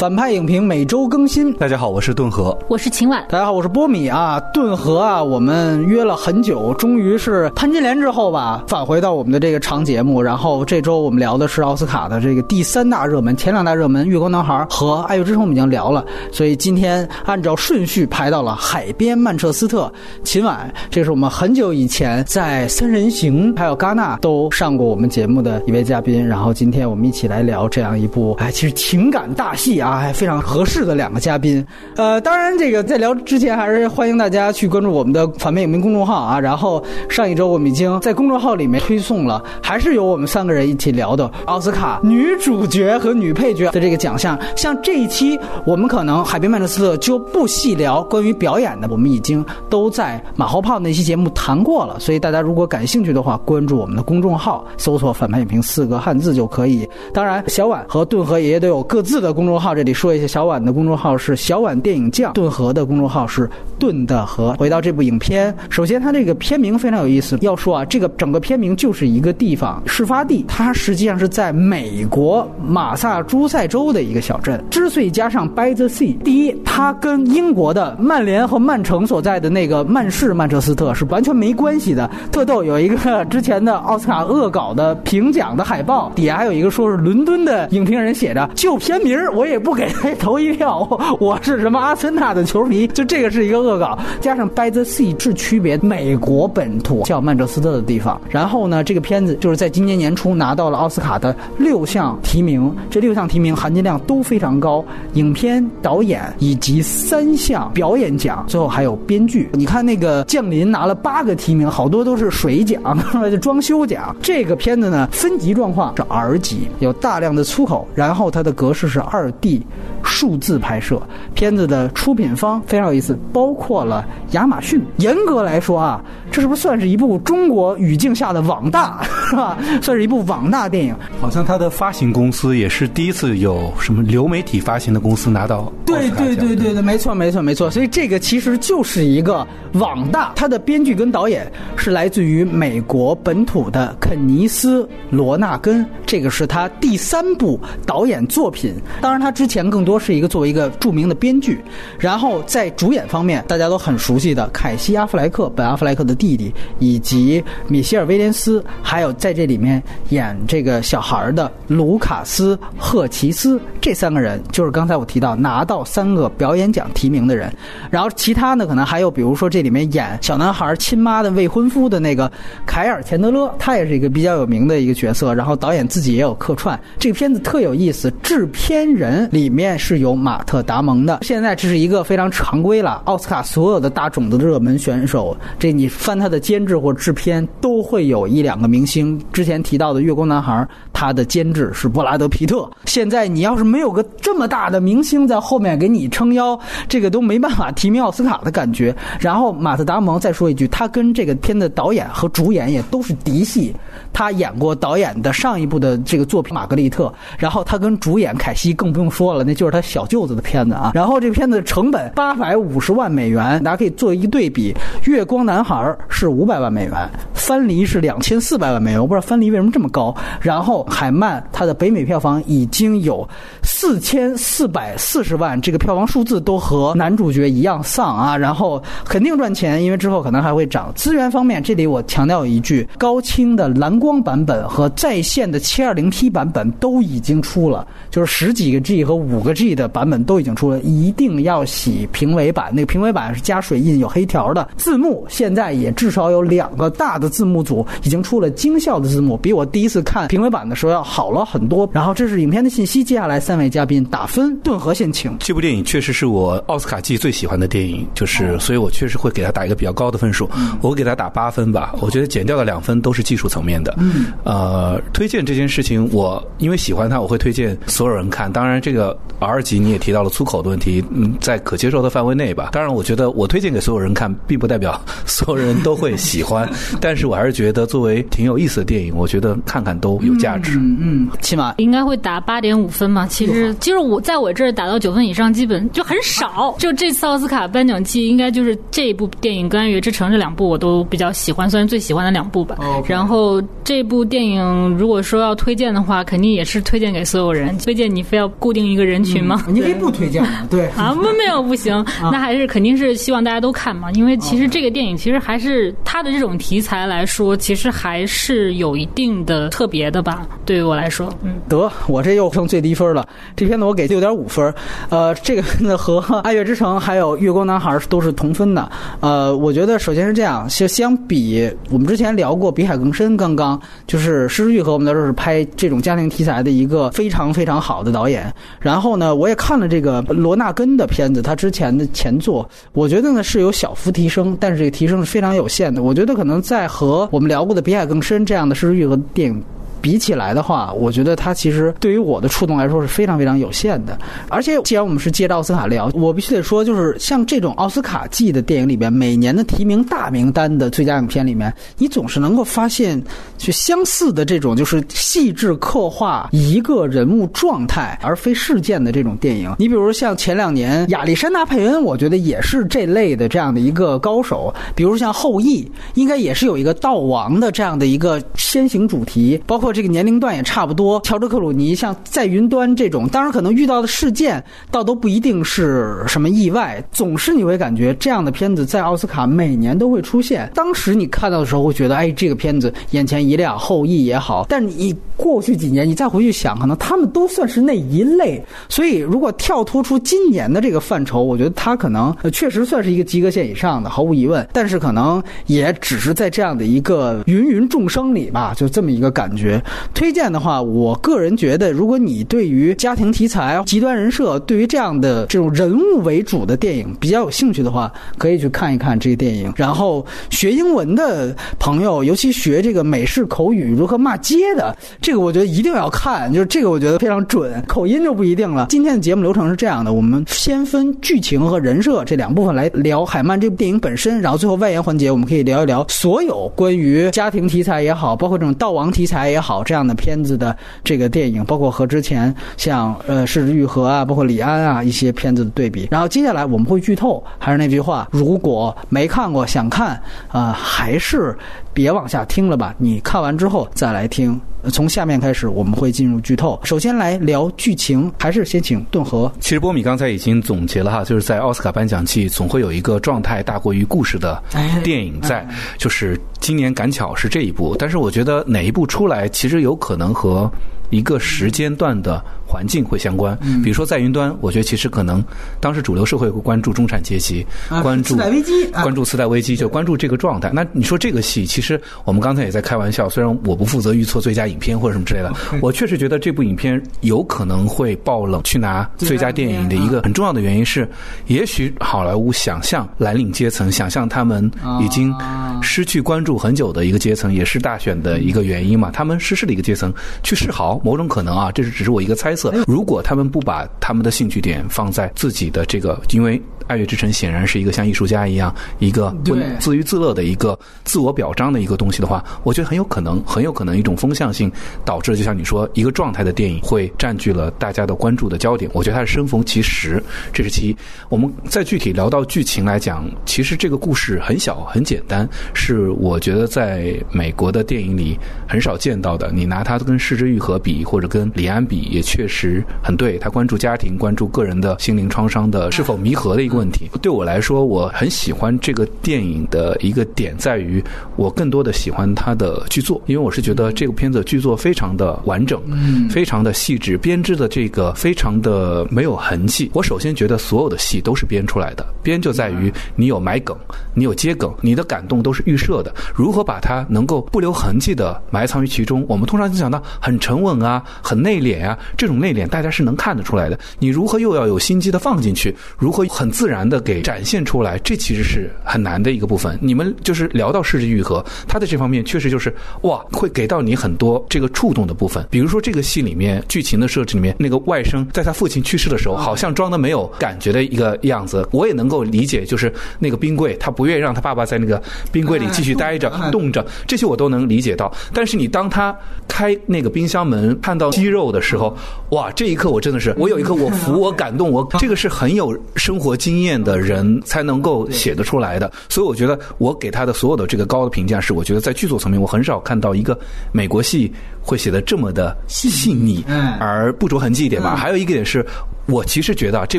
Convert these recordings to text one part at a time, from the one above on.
反派影评每周更新。大家好，我是顿河，我是秦晚。大家好，我是波米啊。顿河啊，我们约了很久，终于是潘金莲之后吧，返回到我们的这个长节目。然后这周我们聊的是奥斯卡的这个第三大热门，前两大热门《月光男孩》和《爱乐之城》我们已经聊了，所以今天按照顺序排到了《海边曼彻斯特》。秦晚，这是我们很久以前在《三人行》还有戛纳都上过我们节目的一位嘉宾。然后今天我们一起来聊这样一部，哎，其实情感大戏啊。啊，还非常合适的两个嘉宾，呃，当然这个在聊之前，还是欢迎大家去关注我们的反面影评公众号啊。然后上一周我们已经在公众号里面推送了，还是由我们三个人一起聊的奥斯卡女主角和女配角的这个奖项。像这一期我们可能海边曼彻斯特就不细聊关于表演的，我们已经都在马后炮那期节目谈过了。所以大家如果感兴趣的话，关注我们的公众号，搜索“反派影评”四个汉字就可以。当然，小婉和顿河爷爷都有各自的公众号。这里说一下，小婉的公众号是小婉电影酱，顿河的公众号是顿的河。回到这部影片，首先它这个片名非常有意思。要说啊，这个整个片名就是一个地方事发地，它实际上是在美国马萨诸塞州的一个小镇。之所以加上 By the Sea，第一，它跟英国的曼联和曼城所在的那个曼市曼彻斯特是完全没关系的。特逗，有一个之前的奥斯卡恶搞的评奖的海报，底下还有一个说是伦敦的影评人写着，就片名我也不。不给他投一票，我是什么阿森纳的球迷？就这个是一个恶搞，加上 By the Sea 是区别美国本土叫曼彻斯特的地方。然后呢，这个片子就是在今年年初拿到了奥斯卡的六项提名，这六项提名含金量都非常高，影片、导演以及三项表演奖，最后还有编剧。你看那个降临拿了八个提名，好多都是水奖，就装修奖。这个片子呢，分级状况是 R 级，有大量的粗口，然后它的格式是二 D。数字拍摄片子的出品方非常有意思，包括了亚马逊。严格来说啊，这是不是算是一部中国语境下的网大，是吧？算是一部网大电影。好像它的发行公司也是第一次有什么流媒体发行的公司拿到。对对对对对，没错没错没错。所以这个其实就是一个网大。它的编剧跟导演是来自于美国本土的肯尼斯·罗纳根，这个是他第三部导演作品。当然，他之前更多是一个作为一个著名的编剧，然后在主演方面，大家都很熟悉的凯西·阿弗莱克，本·阿弗莱克的弟弟，以及米歇尔·威廉斯，还有在这里面演这个小孩的卢卡斯·赫奇斯，这三个人就是刚才我提到拿到三个表演奖提名的人。然后其他呢，可能还有比如说这里面演小男孩亲妈的未婚夫的那个凯尔·钱德勒，他也是一个比较有名的一个角色。然后导演自己也有客串。这个片子特有意思，制片人里。面是有马特·达蒙的。现在这是一个非常常规了，奥斯卡所有的大种子的热门选手，这你翻他的监制或制片，都会有一两个明星。之前提到的《月光男孩》，他的监制是布拉德·皮特。现在你要是没有个这么大的明星在后面给你撑腰，这个都没办法提名奥斯卡的感觉。然后马特·达蒙再说一句，他跟这个片的导演和主演也都是嫡系，他演过导演的上一部的这个作品《玛格丽特》，然后他跟主演凯西更不用说。说了，那就是他小舅子的片子啊。然后这片子成本八百五十万美元，大家可以做一对比。《月光男孩》是五百万美元，《藩篱》是两千四百万美元。我不知道《藩篱》为什么这么高。然后《海曼》他的北美票房已经有四千四百四十万，这个票房数字都和男主角一样丧啊。然后肯定赚钱，因为之后可能还会涨。资源方面，这里我强调一句：高清的蓝光版本和在线的七二零 P 版本都已经出了，就是十几个 G 和。五个 G 的版本都已经出了，一定要洗评委版。那个评委版是加水印有黑条的。字幕现在也至少有两个大的字幕组已经出了精效的字幕，比我第一次看评委版的时候要好了很多。然后这是影片的信息，接下来三位嘉宾打分，顿河先请。这部电影确实是我奥斯卡季最喜欢的电影，就是所以我确实会给他打一个比较高的分数，我给他打八分吧。我觉得减掉的两分都是技术层面的。嗯，呃，推荐这件事情，我因为喜欢他，我会推荐所有人看。当然这个。R 级你也提到了粗口的问题，嗯，在可接受的范围内吧。当然，我觉得我推荐给所有人看，并不代表 所有人都会喜欢。但是我还是觉得作为挺有意思的电影，我觉得看看都有价值。嗯嗯，起码应该会打八点五分嘛。其实是就是我在我这儿打到九分以上，基本就很少。就这次奥斯卡颁奖季，应该就是这一部电影跟《爱乐之城》这两部我都比较喜欢，算是最喜欢的两部吧。然后这部电影如果说要推荐的话，肯定也是推荐给所有人。推荐你非要固定一个人群吗？你可以不推荐 对啊，没没有不行，那还是肯定是希望大家都看嘛。因为其实这个电影其实还是它的这种题材来说，其实还是有一定的特别的吧。对于我来说，嗯，得我这又剩最低分了。这片子我给六点五分，呃，这个片子和《爱乐之城》还有《月光男孩》都是同分的。呃，我觉得首先是这样，就相比我们之前聊过《比海更深》，刚刚就是施之玉和我们在这是拍这种家庭题材的一个非常非常好的导演。然后呢，我也看了这个罗纳根的片子，他之前的前作，我觉得呢是有小幅提升，但是这个提升是非常有限的。我觉得可能在和我们聊过的《比海更深》这样的施之玉和电影。比起来的话，我觉得它其实对于我的触动来说是非常非常有限的。而且，既然我们是借着奥斯卡聊，我必须得说，就是像这种奥斯卡季的电影里边，每年的提名大名单的最佳影片里面，你总是能够发现去相似的这种，就是细致刻画一个人物状态而非事件的这种电影。你比如像前两年亚历山大·佩恩，我觉得也是这类的这样的一个高手。比如像《后羿》，应该也是有一个悼亡的这样的一个先行主题，包括。这个年龄段也差不多。乔治克鲁尼像在云端这种，当然可能遇到的事件倒都不一定是什么意外。总是你会感觉这样的片子在奥斯卡每年都会出现。当时你看到的时候会觉得，哎，这个片子眼前一亮，后羿也好。但你过去几年你再回去想，可能他们都算是那一类。所以如果跳脱出今年的这个范畴，我觉得他可能确实算是一个及格线以上的，毫无疑问。但是可能也只是在这样的一个芸芸众生里吧，就这么一个感觉。推荐的话，我个人觉得，如果你对于家庭题材、极端人设，对于这样的这种人物为主的电影比较有兴趣的话，可以去看一看这个电影。然后学英文的朋友，尤其学这个美式口语如何骂街的，这个我觉得一定要看。就是这个，我觉得非常准，口音就不一定了。今天的节目流程是这样的：我们先分剧情和人设这两部分来聊海曼这部电影本身，然后最后外延环节，我们可以聊一聊所有关于家庭题材也好，包括这种悼亡题材也好。好这样的片子的这个电影，包括和之前像呃《失之愈合》啊，包括李安啊一些片子的对比。然后接下来我们会剧透，还是那句话，如果没看过想看啊，还是别往下听了吧。你看完之后再来听。从下面开始我们会进入剧透。首先来聊剧情，还是先请顿河。其实波米刚才已经总结了哈，就是在奥斯卡颁奖季总会有一个状态大过于故事的电影在，就是今年赶巧是这一部，但是我觉得哪一部出来，其实有可能和。一个时间段的环境会相关，比如说在云端，我觉得其实可能当时主流社会会关注中产阶级，关注次贷危机，关注次贷危机，就关注这个状态。那你说这个戏，其实我们刚才也在开玩笑，虽然我不负责预测最佳影片或者什么之类的，我确实觉得这部影片有可能会爆冷，去拿最佳电影的一个很重要的原因是，也许好莱坞想象蓝领阶层，想象他们已经失去关注很久的一个阶层，也是大选的一个原因嘛，他们失势的一个阶层去示好。某种可能啊，这是只是我一个猜测。如果他们不把他们的兴趣点放在自己的这个，因为《爱乐之城》显然是一个像艺术家一样一个自娱自乐的一个自我表彰的一个东西的话，我觉得很有可能，很有可能一种风向性导致，就像你说，一个状态的电影会占据了大家的关注的焦点。我觉得它是生逢其时，这是其一。我们再具体聊到剧情来讲，其实这个故事很小很简单，是我觉得在美国的电影里很少见到的。你拿它跟《失之愈合》。比或者跟李安比也确实很对，他关注家庭、关注个人的心灵创伤的是否弥合的一个问题。对我来说，我很喜欢这个电影的一个点在于，我更多的喜欢它的剧作，因为我是觉得这部片子剧作非常的完整，嗯，非常的细致，编织的这个非常的没有痕迹。我首先觉得所有的戏都是编出来的，编就在于你有埋梗，你有接梗，你的感动都是预设的，如何把它能够不留痕迹的埋藏于其中？我们通常就想到很沉稳。啊，很内敛啊，这种内敛大家是能看得出来的。你如何又要有心机的放进去？如何很自然的给展现出来，这其实是很难的一个部分。你们就是聊到失之愈合，他的这方面确实就是哇，会给到你很多这个触动的部分。比如说这个戏里面剧情的设置里面，那个外甥在他父亲去世的时候，好像装的没有感觉的一个样子，我也能够理解，就是那个冰柜，他不愿意让他爸爸在那个冰柜里继续待着、冻着，这些我都能理解到。但是你当他开那个冰箱门看到鸡肉的时候，哇，这一刻我真的是，我有一刻我服，我感动，我这个是很有生活经验的人才能够写得出来的。所以我觉得我给他的所有的这个高的评价是，我觉得在剧作层面，我很少看到一个美国戏会写的这么的细腻，而不着痕迹一点吧。还有一个点是。我其实觉得啊，这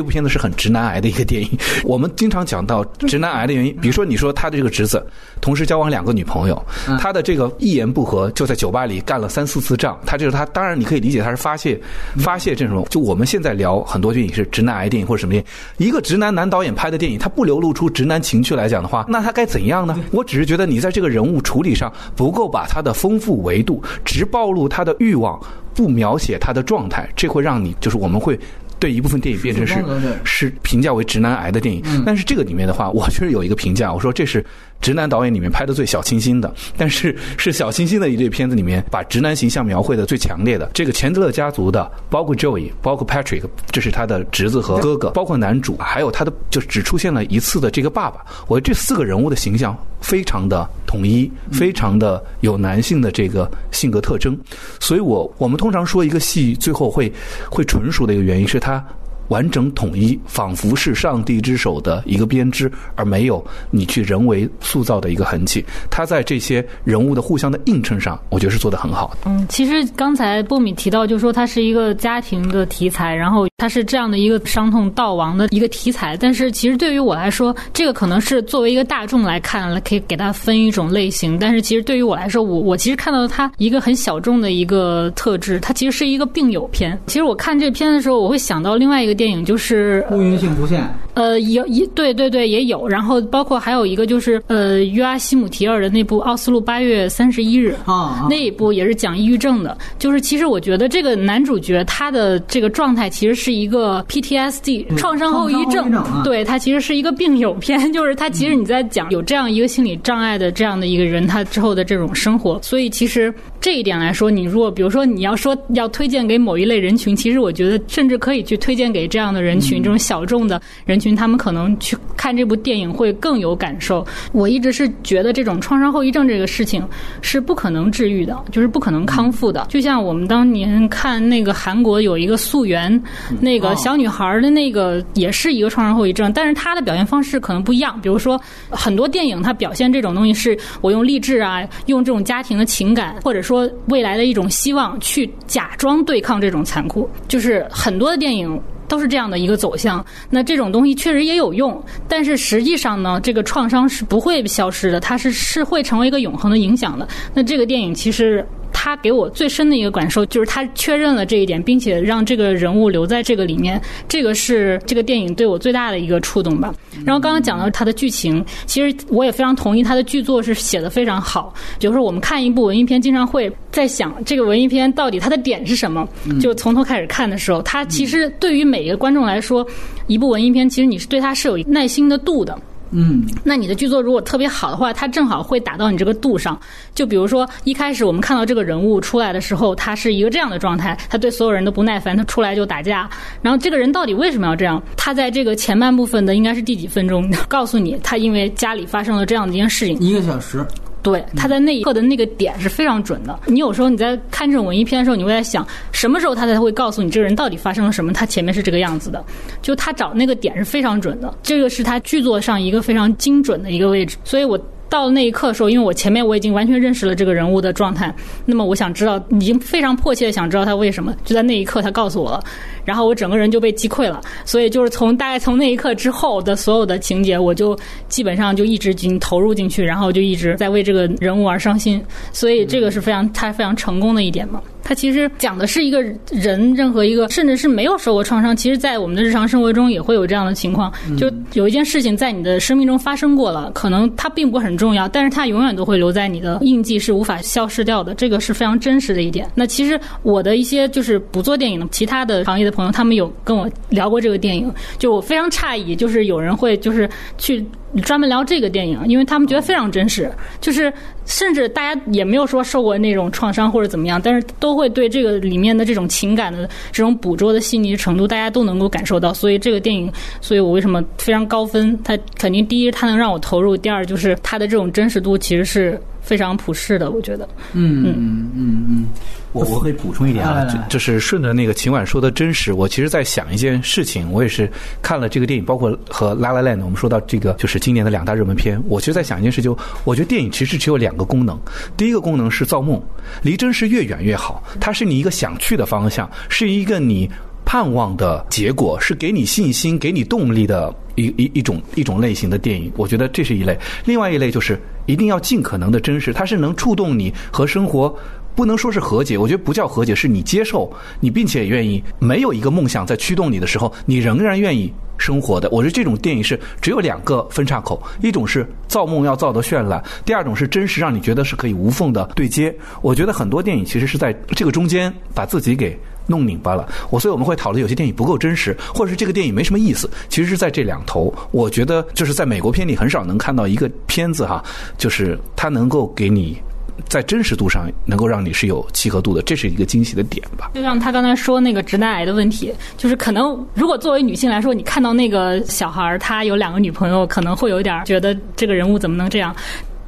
部片子是很直男癌的一个电影。我们经常讲到直男癌的原因，比如说你说他的这个侄子同时交往两个女朋友，他的这个一言不合就在酒吧里干了三四次仗，他就是他。当然你可以理解他是发泄发泄这种。就我们现在聊很多电影是直男癌电影或者什么电影，一个直男男导演拍的电影，他不流露出直男情趣来讲的话，那他该怎样呢？我只是觉得你在这个人物处理上不够把他的丰富维度只暴露他的欲望，不描写他的状态，这会让你就是我们会。对一部分电影变成是是评价为直男癌的电影，但是这个里面的话，我确实有一个评价，我说这是。直男导演里面拍的最小清新的，但是 是小清新的一对片子里面，把直男形象描绘的最强烈的。这个钱德勒家族的，包括 Joey，包括 Patrick，这是他的侄子和哥哥，包括男主，还有他的就只出现了一次的这个爸爸。我这四个人物的形象非常的统一，非常的有男性的这个性格特征。所以我我们通常说一个戏最后会会纯熟的一个原因是他。完整统一，仿佛是上帝之手的一个编织，而没有你去人为塑造的一个痕迹。他在这些人物的互相的映衬上，我觉得是做得很好的。嗯，其实刚才波米提到，就说它是一个家庭的题材，然后它是这样的一个伤痛悼亡的一个题材。但是其实对于我来说，这个可能是作为一个大众来看，可以给它分一种类型。但是其实对于我来说，我我其实看到它一个很小众的一个特质，它其实是一个病友片。其实我看这片的时候，我会想到另外一个。电影就是乌云幸福线，呃，有一对对对也有，然后包括还有一个就是呃约阿希姆提尔的那部《奥斯陆八月三十一日》啊，那一部也是讲抑郁症的。就是其实我觉得这个男主角他的这个状态其实是一个 PTSD 创伤后遗症，对他其实是一个病友片，就是他其实你在讲有这样一个心理障碍的这样的一个人，他之后的这种生活。所以其实这一点来说，你如果比如说你要说要推荐给某一类人群，其实我觉得甚至可以去推荐给。这样的人群，这种小众的人群，他们可能去看这部电影会更有感受。我一直是觉得，这种创伤后遗症这个事情是不可能治愈的，就是不可能康复的。就像我们当年看那个韩国有一个素媛，那个小女孩的那个也是一个创伤后遗症，但是她的表现方式可能不一样。比如说，很多电影它表现这种东西，是我用励志啊，用这种家庭的情感，或者说未来的一种希望，去假装对抗这种残酷。就是很多的电影。都是这样的一个走向，那这种东西确实也有用，但是实际上呢，这个创伤是不会消失的，它是是会成为一个永恒的影响的。那这个电影其实。他给我最深的一个感受就是他确认了这一点，并且让这个人物留在这个里面，这个是这个电影对我最大的一个触动吧。然后刚刚讲到他的剧情，其实我也非常同意他的剧作是写的非常好。比如说我们看一部文艺片，经常会在想这个文艺片到底它的点是什么。就从头开始看的时候，它其实对于每一个观众来说，一部文艺片其实你是对它是有耐心的度的。嗯，那你的剧作如果特别好的话，它正好会打到你这个度上。就比如说一开始我们看到这个人物出来的时候，他是一个这样的状态，他对所有人都不耐烦，他出来就打架。然后这个人到底为什么要这样？他在这个前半部分的应该是第几分钟 告诉你，他因为家里发生了这样的一件事情。一个小时。对，他在那一刻的那个点是非常准的。你有时候你在看这种文艺片的时候，你会在想，什么时候他才会告诉你这个人到底发生了什么？他前面是这个样子的，就他找那个点是非常准的。这个是他剧作上一个非常精准的一个位置。所以我到了那一刻的时候，因为我前面我已经完全认识了这个人物的状态，那么我想知道，已经非常迫切的想知道他为什么。就在那一刻，他告诉我了。然后我整个人就被击溃了，所以就是从大概从那一刻之后的所有的情节，我就基本上就一直进投入进去，然后就一直在为这个人物而伤心。所以这个是非常他非常成功的一点嘛。他其实讲的是一个人，任何一个甚至是没有受过创伤，其实，在我们的日常生活中也会有这样的情况，就有一件事情在你的生命中发生过了，可能它并不很重要，但是它永远都会留在你的印记，是无法消失掉的。这个是非常真实的一点。那其实我的一些就是不做电影的其他的行业的朋友，他们有跟我聊过这个电影，就我非常诧异，就是有人会就是去。专门聊这个电影，因为他们觉得非常真实，就是甚至大家也没有说受过那种创伤或者怎么样，但是都会对这个里面的这种情感的这种捕捉的细腻程度，大家都能够感受到。所以这个电影，所以我为什么非常高分？它肯定第一，它能让我投入；第二，就是它的这种真实度其实是非常普世的。我觉得，嗯嗯嗯嗯。我我可以补充一点啊，就就是顺着那个秦晚说的真实，我其实在想一件事情，我也是看了这个电影，包括和《拉拉 land》，我们说到这个就是今年的两大热门片，我其实在想一件事，就我觉得电影其实只有两个功能，第一个功能是造梦，离真实越远越好，它是你一个想去的方向，是一个你盼望的结果，是给你信心、给你动力的一一一种一种类型的电影，我觉得这是一类，另外一类就是一定要尽可能的真实，它是能触动你和生活。不能说是和解，我觉得不叫和解，是你接受，你并且愿意没有一个梦想在驱动你的时候，你仍然愿意生活的。我觉得这种电影是只有两个分岔口，一种是造梦要造得绚烂，第二种是真实让你觉得是可以无缝的对接。我觉得很多电影其实是在这个中间把自己给弄拧巴了。我所以我们会讨论有些电影不够真实，或者是这个电影没什么意思，其实是在这两头。我觉得就是在美国片里很少能看到一个片子哈，就是它能够给你。在真实度上能够让你是有契合度的，这是一个惊喜的点吧。就像他刚才说那个直男癌的问题，就是可能如果作为女性来说，你看到那个小孩儿他有两个女朋友，可能会有点觉得这个人物怎么能这样。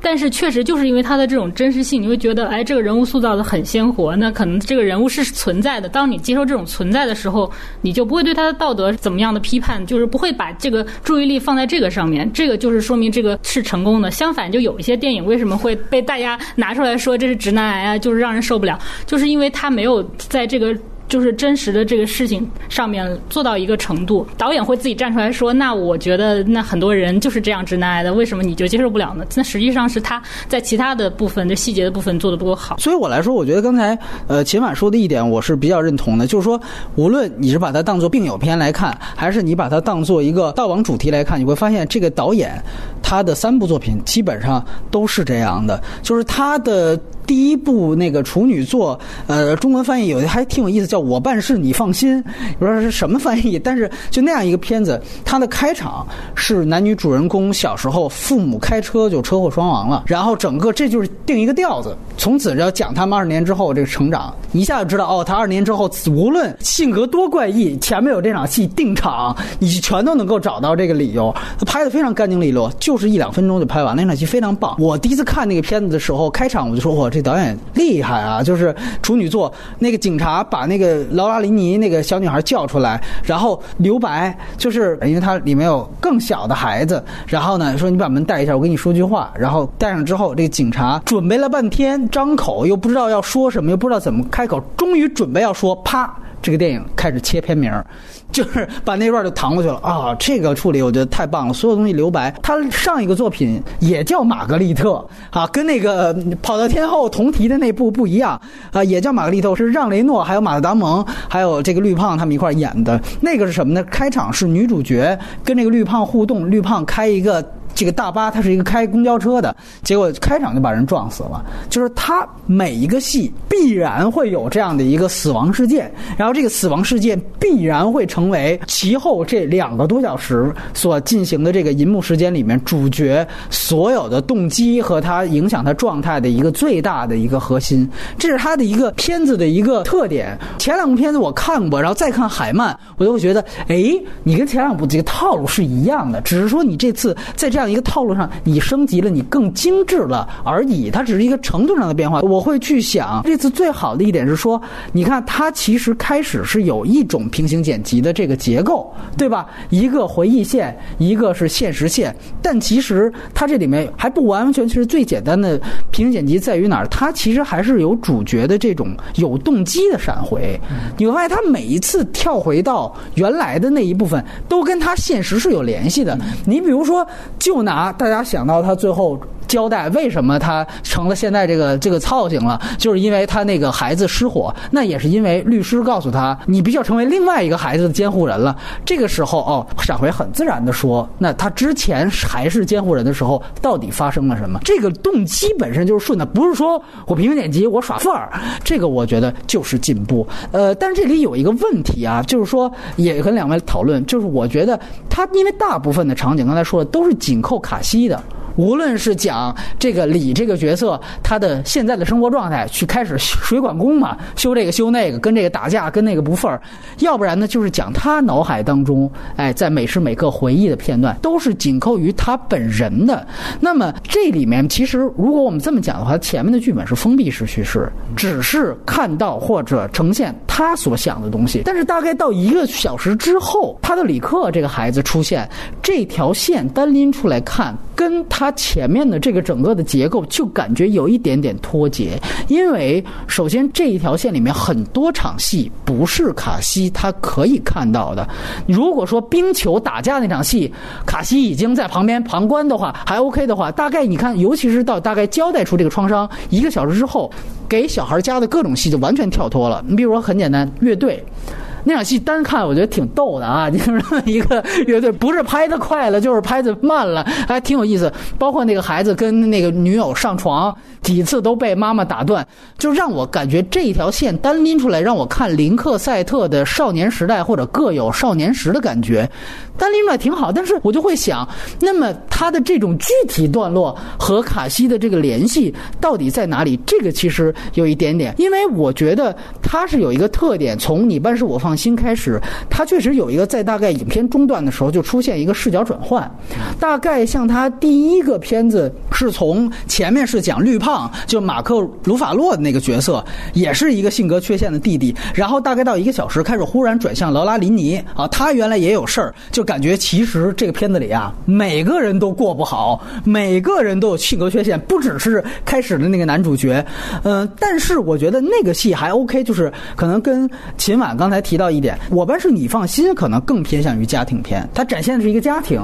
但是确实就是因为他的这种真实性，你会觉得，哎，这个人物塑造的很鲜活。那可能这个人物是存在的。当你接受这种存在的时候，你就不会对他的道德怎么样的批判，就是不会把这个注意力放在这个上面。这个就是说明这个是成功的。相反，就有一些电影为什么会被大家拿出来说这是直男癌啊，就是让人受不了，就是因为他没有在这个。就是真实的这个事情上面做到一个程度，导演会自己站出来说：“那我觉得那很多人就是这样直男癌的，为什么你就接受不了呢？”那实际上是他在其他的部分的细节的部分做的不够好。所以我来说，我觉得刚才呃秦晚说的一点，我是比较认同的，就是说，无论你是把它当做病友片来看，还是你把它当做一个悼亡主题来看，你会发现这个导演他的三部作品基本上都是这样的，就是他的。第一部那个处女作，呃，中文翻译有的还挺有意思，叫我办事你放心，不知道是什么翻译，但是就那样一个片子，它的开场是男女主人公小时候父母开车就车祸双亡了，然后整个这就是定一个调子，从此要讲他们二十年之后这个成长，一下就知道哦，他二十年之后无论性格多怪异，前面有这场戏定场，你全都能够找到这个理由，他拍的非常干净利落，就是一两分钟就拍完，那场戏非常棒。我第一次看那个片子的时候，开场我就说我。这导演厉害啊！就是处女座那个警察把那个劳拉林尼那个小女孩叫出来，然后留白，就是因为他里面有更小的孩子，然后呢说你把门带一下，我跟你说句话，然后带上之后，这个警察准备了半天，张口又不知道要说什么，又不知道怎么开口，终于准备要说，啪，这个电影开始切片名。就是把那段就搪过去了啊！这个处理我觉得太棒了，所有东西留白。他上一个作品也叫《玛格丽特》啊，跟那个《跑到天后》同题的那部不一样啊，也叫《玛格丽特》，是让雷诺还有马特达蒙还有这个绿胖他们一块演的。那个是什么呢？开场是女主角跟那个绿胖互动，绿胖开一个。这个大巴它是一个开公交车的，结果开场就把人撞死了。就是他每一个戏必然会有这样的一个死亡事件，然后这个死亡事件必然会成为其后这两个多小时所进行的这个银幕时间里面主角所有的动机和他影响他状态的一个最大的一个核心。这是他的一个片子的一个特点。前两部片子我看过，然后再看海曼，我就会觉得，哎，你跟前两部这个套路是一样的，只是说你这次在这样。一个套路上，你升级了，你更精致了而已。它只是一个程度上的变化。我会去想，这次最好的一点是说，你看它其实开始是有一种平行剪辑的这个结构，对吧？一个回忆线，一个是现实线。但其实它这里面还不完完全全是最简单的平行剪辑，在于哪儿？它其实还是有主角的这种有动机的闪回。你会发现，它每一次跳回到原来的那一部分，都跟它现实是有联系的。你比如说，就不拿大家想到他最后交代为什么他成了现在这个这个操型了，就是因为他那个孩子失火，那也是因为律师告诉他，你必须要成为另外一个孩子的监护人了。这个时候，哦，闪回很自然的说，那他之前还是监护人的时候，到底发生了什么？这个动机本身就是顺的，不是说我平平点击，我耍范儿，这个我觉得就是进步。呃，但是这里有一个问题啊，就是说也跟两位讨论，就是我觉得他因为大部分的场景刚才说的都是紧扣卡西的。无论是讲这个李这个角色他的现在的生活状态，去开始水管工嘛，修这个修那个，跟这个打架，跟那个不忿儿；要不然呢，就是讲他脑海当中，哎，在每时每刻回忆的片段，都是紧扣于他本人的。那么这里面其实，如果我们这么讲的话，前面的剧本是封闭式叙事，只是看到或者呈现他所想的东西。但是大概到一个小时之后，他的李克这个孩子出现，这条线单拎出来看，跟他。前面的这个整个的结构就感觉有一点点脱节，因为首先这一条线里面很多场戏不是卡西他可以看到的。如果说冰球打架那场戏，卡西已经在旁边旁观的话，还 OK 的话，大概你看，尤其是到大概交代出这个创伤一个小时之后，给小孩加的各种戏就完全跳脱了。你比如说很简单，乐队。那场戏单看我觉得挺逗的啊，就是一个乐队不是拍的快了，就是拍的慢了，还挺有意思。包括那个孩子跟那个女友上床几次都被妈妈打断，就让我感觉这一条线单拎出来让我看林克赛特的少年时代或者各有少年时的感觉。单拎出来挺好，但是我就会想，那么他的这种具体段落和卡西的这个联系到底在哪里？这个其实有一点点，因为我觉得他是有一个特点，从你办事我放新开始，他确实有一个在大概影片中段的时候就出现一个视角转换，大概像他第一个片子是从前面是讲绿胖，就马克鲁法洛的那个角色，也是一个性格缺陷的弟弟，然后大概到一个小时开始忽然转向劳拉林尼啊，他原来也有事儿就。感觉其实这个片子里啊，每个人都过不好，每个人都有性格缺陷，不只是开始的那个男主角。嗯，但是我觉得那个戏还 OK，就是可能跟秦晚刚才提到到一点，我班是你放心，可能更偏向于家庭片，它展现的是一个家庭。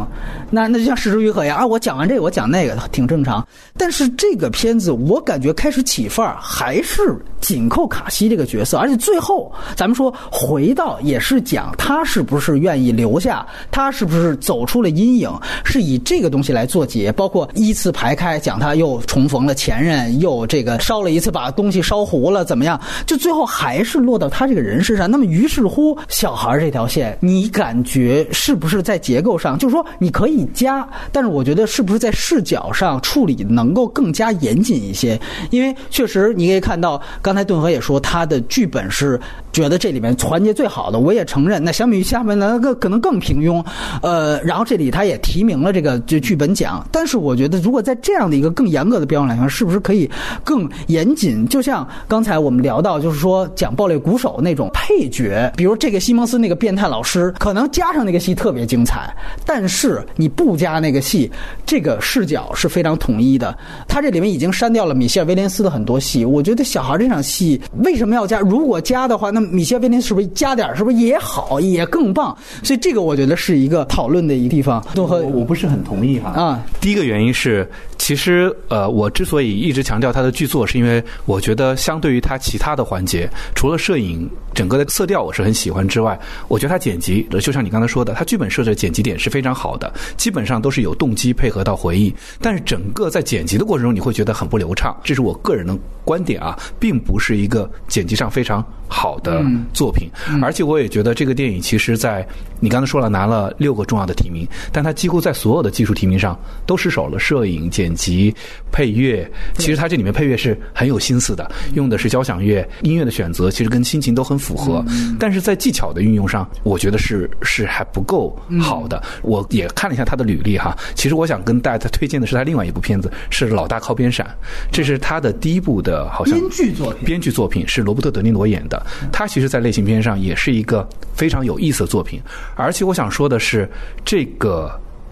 那那就像《失之愈合》一样啊，我讲完这个，我讲那个，挺正常。但是这个片子我感觉开始起范儿，还是紧扣卡西这个角色，而且最后咱们说回到也是讲他是不是愿意留下。他是不是走出了阴影？是以这个东西来做结，包括依次排开，讲他又重逢了前任，又这个烧了一次，把东西烧糊了，怎么样？就最后还是落到他这个人身上。那么于是乎，小孩这条线，你感觉是不是在结构上，就是说你可以加，但是我觉得是不是在视角上处理能够更加严谨一些？因为确实你可以看到，刚才顿河也说他的剧本是觉得这里面环节最好的，我也承认。那相比于下面那个可能更平庸。呃，然后这里他也提名了这个就剧本奖，但是我觉得如果在这样的一个更严格的标准来看，是不是可以更严谨？就像刚才我们聊到，就是说讲爆裂鼓手那种配角，比如这个西蒙斯那个变态老师，可能加上那个戏特别精彩，但是你不加那个戏，这个视角是非常统一的。他这里面已经删掉了米歇尔威廉斯的很多戏，我觉得小孩这场戏为什么要加？如果加的话，那米歇尔威廉斯是不是加点是不是也好，也更棒？所以这个我觉得是。是一个讨论的一个地方，我我不是很同意哈啊。第一个原因是，其实呃，我之所以一直强调他的剧作，是因为我觉得相对于他其他的环节，除了摄影整个的色调我是很喜欢之外，我觉得它剪辑，就像你刚才说的，它剧本设置剪辑点是非常好的，基本上都是有动机配合到回忆，但是整个在剪辑的过程中，你会觉得很不流畅，这是我个人的观点啊，并不是一个剪辑上非常好的作品，而且我也觉得这个电影其实，在你刚才说了拿了。呃，六个重要的提名，但它几乎在所有的技术提名上都失手了。摄影、剪辑、配乐，其实它这里面配乐是很有心思的，用的是交响乐。音乐的选择其实跟心情都很符合，但是在技巧的运用上，我觉得是是还不够好的。我也看了一下他的履历哈，其实我想跟大家推荐的是他另外一部片子，是《老大靠边闪》，这是他的第一部的，好像编剧作品，编剧作品是罗伯特·德尼罗演的。他其实，在类型片上也是一个非常有意思的作品，而且我想说。的是这个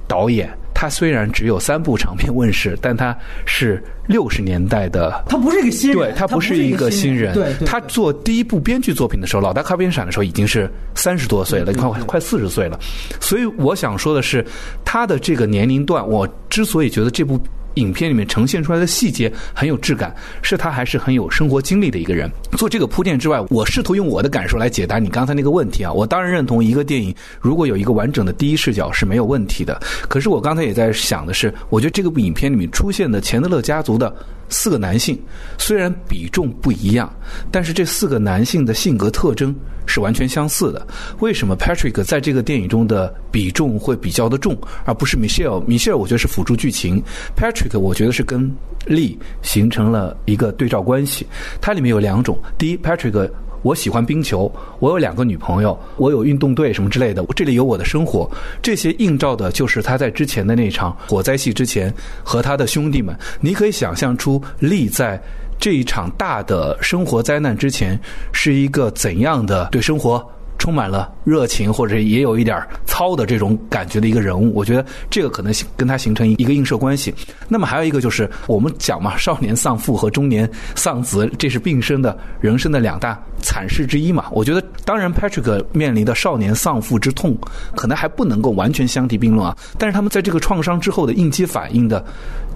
导演，他虽然只有三部长片问世，但他是六十年代的，他不是一个新人，对他不是一个新人。对，他做第一部编剧作品的时候，《老大靠边闪》的时候已经是三十多岁了，快快四十岁了。所以我想说的是，他的这个年龄段，我之所以觉得这部。影片里面呈现出来的细节很有质感，是他还是很有生活经历的一个人。做这个铺垫之外，我试图用我的感受来解答你刚才那个问题啊。我当然认同一个电影如果有一个完整的第一视角是没有问题的。可是我刚才也在想的是，我觉得这个部影片里面出现的钱德勒家族的四个男性，虽然比重不一样，但是这四个男性的性格特征是完全相似的。为什么 Patrick 在这个电影中的比重会比较的重，而不是 Michelle？Michelle 我觉得是辅助剧情，Patrick 我觉得是跟 Lee 形成了一个对照关系。它里面有两种，第一，Patrick。我喜欢冰球，我有两个女朋友，我有运动队什么之类的，我这里有我的生活。这些映照的就是他在之前的那场火灾戏之前和他的兄弟们。你可以想象出利在这一场大的生活灾难之前是一个怎样的对生活。充满了热情，或者也有一点糙的这种感觉的一个人物，我觉得这个可能跟他形成一个映射关系。那么还有一个就是我们讲嘛，少年丧父和中年丧子，这是并生的人生的两大惨事之一嘛。我觉得，当然 Patrick 面临的少年丧父之痛，可能还不能够完全相提并论啊。但是他们在这个创伤之后的应激反应的，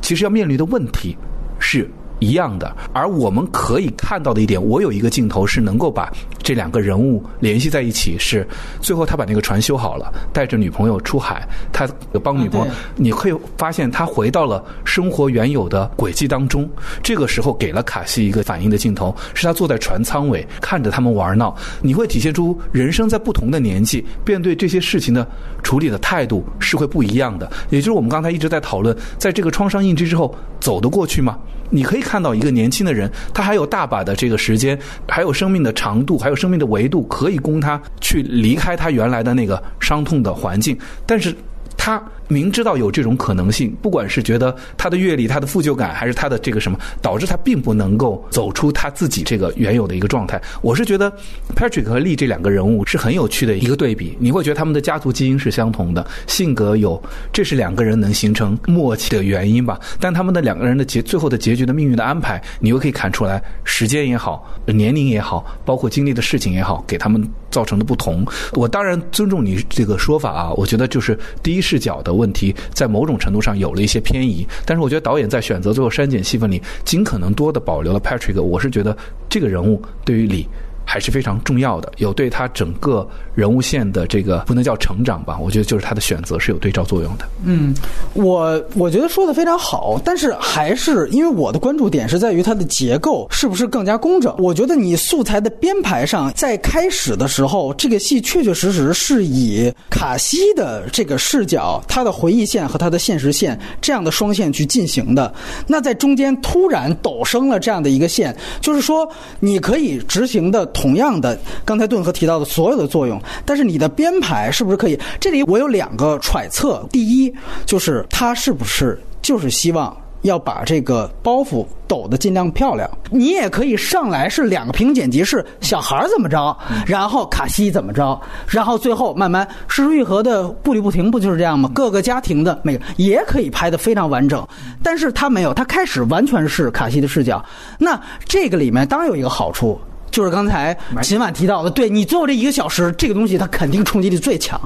其实要面临的问题是。一样的，而我们可以看到的一点，我有一个镜头是能够把这两个人物联系在一起，是最后他把那个船修好了，带着女朋友出海，他帮女朋友，你会发现他回到了生活原有的轨迹当中。这个时候给了卡西一个反应的镜头，是他坐在船舱尾看着他们玩闹，你会体现出人生在不同的年纪，面对这些事情的处理的态度是会不一样的。也就是我们刚才一直在讨论，在这个创伤印记之后走得过去吗？你可以看到一个年轻的人，他还有大把的这个时间，还有生命的长度，还有生命的维度，可以供他去离开他原来的那个伤痛的环境，但是他。明知道有这种可能性，不管是觉得他的阅历、他的负疚感，还是他的这个什么，导致他并不能够走出他自己这个原有的一个状态。我是觉得 Patrick 和利这两个人物是很有趣的一个对比。你会觉得他们的家族基因是相同的，性格有，这是两个人能形成默契的原因吧？但他们的两个人的结最后的结局的命运的安排，你又可以看出来，时间也好，年龄也好，包括经历的事情也好，给他们造成的不同。我当然尊重你这个说法啊，我觉得就是第一视角的。问题在某种程度上有了一些偏移，但是我觉得导演在选择最后删减戏份里，尽可能多的保留了 Patrick。我是觉得这个人物对于李。还是非常重要的，有对他整个人物线的这个不能叫成长吧，我觉得就是他的选择是有对照作用的。嗯，我我觉得说的非常好，但是还是因为我的关注点是在于它的结构是不是更加工整。我觉得你素材的编排上，在开始的时候，这个戏确确实实是以卡西的这个视角，他的回忆线和他的现实线这样的双线去进行的。那在中间突然陡升了这样的一个线，就是说你可以执行的。同样的，刚才顿河提到的所有的作用，但是你的编排是不是可以？这里我有两个揣测：第一，就是他是不是就是希望要把这个包袱抖得尽量漂亮？你也可以上来是两个平剪辑，是小孩怎么着，然后卡西怎么着，然后最后慢慢失之愈合的步履不停，不就是这样吗？各个家庭的每个也可以拍得非常完整，但是他没有，他开始完全是卡西的视角。那这个里面当然有一个好处。就是刚才秦晚提到的，对你最后这一个小时，这个东西它肯定冲击力最强。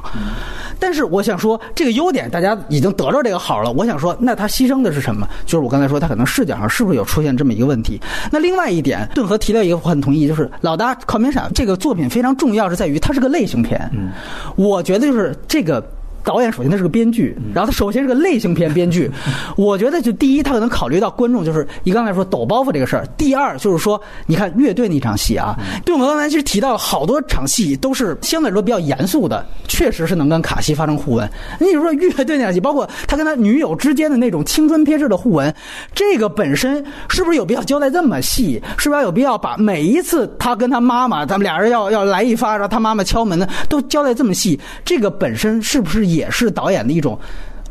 但是我想说，这个优点大家已经得着这个好了。我想说，那他牺牲的是什么？就是我刚才说，他可能视角上是不是有出现这么一个问题？那另外一点，顿河提到一个我很同意，就是《老大靠边闪》这个作品非常重要，是在于它是个类型片。嗯我觉得就是这个。导演首先他是个编剧，然后他首先是个类型片编剧。我觉得就第一，他可能考虑到观众，就是你刚才说抖包袱这个事儿。第二就是说，你看乐队那场戏啊，对我们刚才其实提到了好多场戏都是相对来说比较严肃的，确实是能跟卡西发生互文。你比如说乐队那场戏，包括他跟他女友之间的那种青春片式的互文，这个本身是不是有必要交代这么细？是不是有必要把每一次他跟他妈妈，他们俩人要要来一发，然后他妈妈敲门呢，都交代这么细？这个本身是不是？也是导演的一种。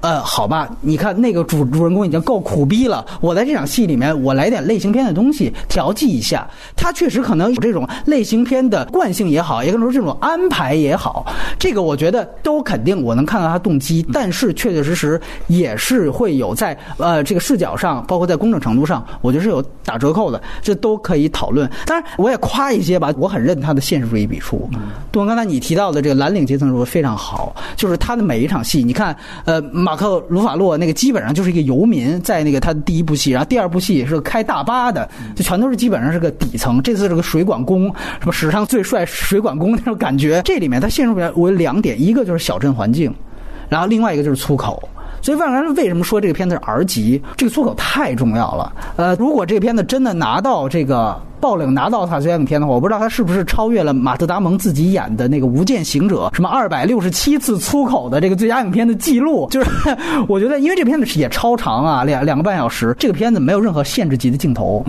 呃，好吧，你看那个主主人公已经够苦逼了，我在这场戏里面，我来点类型片的东西调剂一下。他确实可能有这种类型片的惯性也好，也可能说这种安排也好，这个我觉得都肯定我能看到他动机，但是确确实实也是会有在呃这个视角上，包括在工整程度上，我觉得是有打折扣的，这都可以讨论。当然，我也夸一些吧，我很认他的现实主义笔触。杜文，刚才你提到的这个蓝领阶层说非常好，就是他的每一场戏，你看，呃马。马克·鲁法洛那个基本上就是一个游民，在那个他的第一部戏，然后第二部戏是开大巴的，就全都是基本上是个底层。这次是个水管工，什么史上最帅水管工那种感觉。这里面他陷入为两点，一个就是小镇环境，然后另外一个就是粗口。所以万人为什么说这个片子是 R 级？这个粗口太重要了。呃，如果这个片子真的拿到这个。爆冷拿到他这样的片的话，我不知道他是不是超越了马特·达蒙自己演的那个《无间行者》什么二百六十七次粗口的这个最佳影片的记录。就是 我觉得，因为这片子也超长啊，两两个半小时，这个片子没有任何限制级的镜头，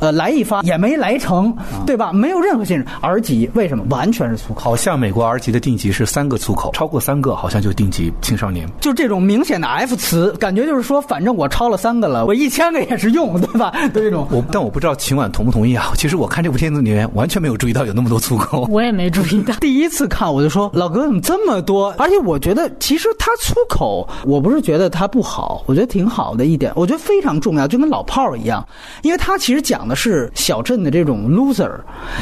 呃，来一发也没来成，对吧？没有任何限制。R 级为什么完全是粗口？好像美国 R 级的定级是三个粗口，超过三个好像就定级青少年。就这种明显的 F 词，感觉就是说，反正我超了三个了，我一千个也是用，对吧？就这种。我但我不知道秦晚同不同意啊。其实我看这部片子。里面完全没有注意到有那么多粗口，我也没注意到。第一次看我就说老哥怎么这么多？而且我觉得其实他粗口，我不是觉得他不好，我觉得挺好的一点，我觉得非常重要，就跟老炮儿一样，因为他其实讲的是小镇的这种 loser，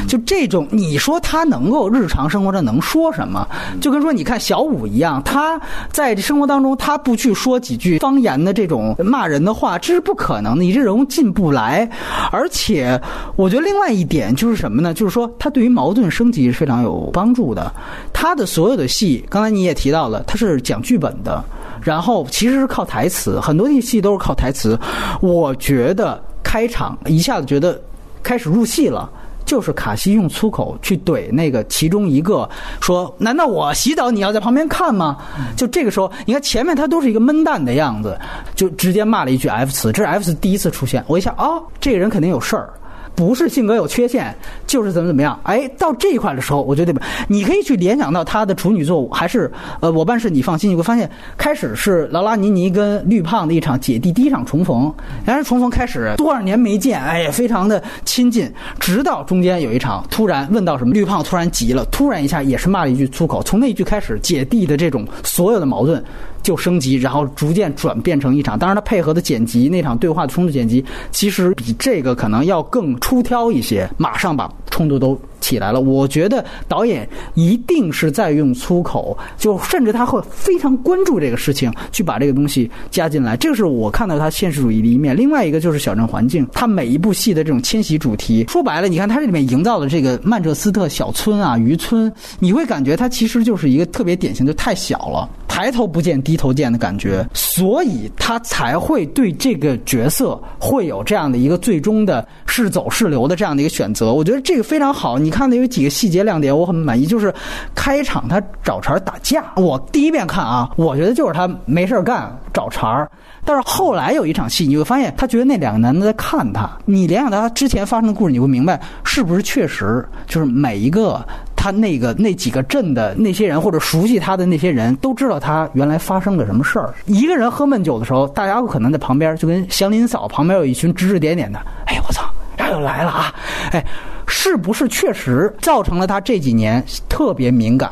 就这种你说他能够日常生活中能说什么？就跟说你看小五一样，他在生活当中他不去说几句方言的这种骂人的话，这是不可能的，你这人物进不来。而且我觉得另外一点就。是什么呢？就是说，他对于矛盾升级是非常有帮助的。他的所有的戏，刚才你也提到了，他是讲剧本的，然后其实是靠台词，很多的戏都是靠台词。我觉得开场一下子觉得开始入戏了，就是卡西用粗口去怼那个其中一个，说：“难道我洗澡你要在旁边看吗？”就这个时候，你看前面他都是一个闷蛋的样子，就直接骂了一句 F 词，这是 F 词第一次出现。我一想，哦，这个人肯定有事儿。不是性格有缺陷，就是怎么怎么样。哎，到这一块的时候，我觉得你可以去联想到他的处女作，还是呃，我办事你放心。你会发现，开始是劳拉尼尼跟绿胖的一场姐弟第一场重逢，然而重逢开始多少年没见，哎呀，非常的亲近。直到中间有一场，突然问到什么，绿胖突然急了，突然一下也是骂了一句粗口。从那一句开始，姐弟的这种所有的矛盾。就升级，然后逐渐转变成一场。当然，他配合的剪辑，那场对话的冲突剪辑，其实比这个可能要更出挑一些。马上把冲突都。起来了，我觉得导演一定是在用粗口，就甚至他会非常关注这个事情，去把这个东西加进来。这个是我看到他现实主义的一面。另外一个就是小镇环境，他每一部戏的这种迁徙主题，说白了，你看他这里面营造的这个曼彻斯特小村啊、渔村，你会感觉它其实就是一个特别典型，就太小了，抬头不见低头见的感觉，所以他才会对这个角色会有这样的一个最终的是走是留的这样的一个选择。我觉得这个非常好。你。看的有几个细节亮点，我很满意。就是开场他找茬打架，我第一遍看啊，我觉得就是他没事干找茬但是后来有一场戏，你会发现他觉得那两个男的在看他。你联想到他之前发生的故事，你会明白是不是确实就是每一个他那个那几个镇的那些人或者熟悉他的那些人都知道他原来发生了什么事儿。一个人喝闷酒的时候，大家可能在旁边就跟祥林嫂旁边有一群指指点点的。哎，我操，他又来了啊！哎。是不是确实造成了他这几年特别敏感？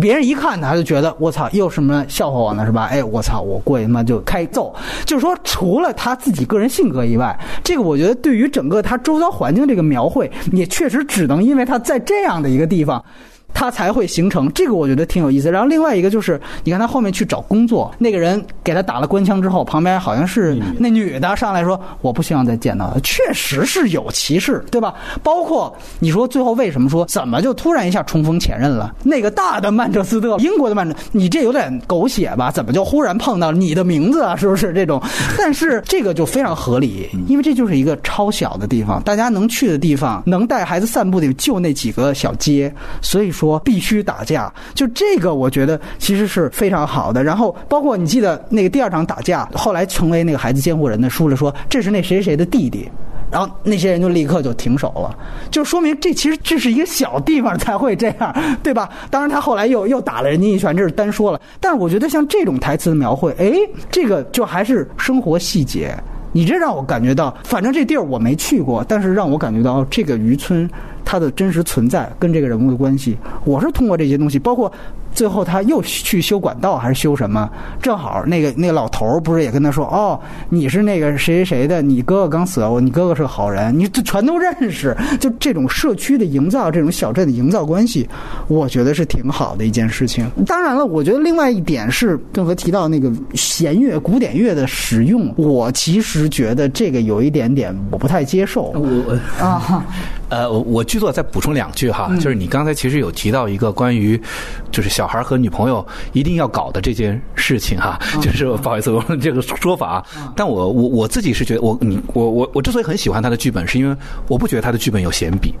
别人一看他就觉得我操，又什么笑话我呢？是吧？哎，我操，我过去他妈就开揍。就是说，除了他自己个人性格以外，这个我觉得对于整个他周遭环境这个描绘，也确实只能因为他在这样的一个地方。他才会形成这个，我觉得挺有意思。然后另外一个就是，你看他后面去找工作，那个人给他打了官腔之后，旁边好像是那女的上来说：“我不希望再见到他。”确实是有歧视，对吧？包括你说最后为什么说怎么就突然一下重逢前任了？那个大的曼彻斯特，英国的曼彻，你这有点狗血吧？怎么就忽然碰到你的名字啊？是不是这种？但是这个就非常合理，因为这就是一个超小的地方，大家能去的地方，能带孩子散步的就那几个小街，所以。说说必须打架，就这个我觉得其实是非常好的。然后包括你记得那个第二场打架，后来成为那个孩子监护人的说了说这是那谁谁的弟弟，然后那些人就立刻就停手了，就说明这其实这是一个小地方才会这样，对吧？当然他后来又又打了人家一拳，这是单说了。但是我觉得像这种台词的描绘，哎，这个就还是生活细节。你这让我感觉到，反正这地儿我没去过，但是让我感觉到这个渔村他的真实存在跟这个人物的关系，我是通过这些东西，包括最后他又去修管道还是修什么？正好那个那个老头不是也跟他说：“哦，你是那个谁谁谁的，你哥哥刚死了，你哥哥是个好人，你这全都认识。”就这种社区的营造，这种小镇的营造关系，我觉得是挺好的一件事情。当然了，我觉得另外一点是，邓和提到那个弦乐、古典乐的使用，我其实觉得这个有一点点我不太接受。我啊，呃，我我剧作再补充两句哈，就是你刚才其实有提到一个关于，就是小孩和女朋友一定要搞的这件事情哈，就是不好意思，我这个说法，但我我我自己是觉得，我你我我我之所以很喜欢他的剧本，是因为我不觉得他的剧本有闲笔，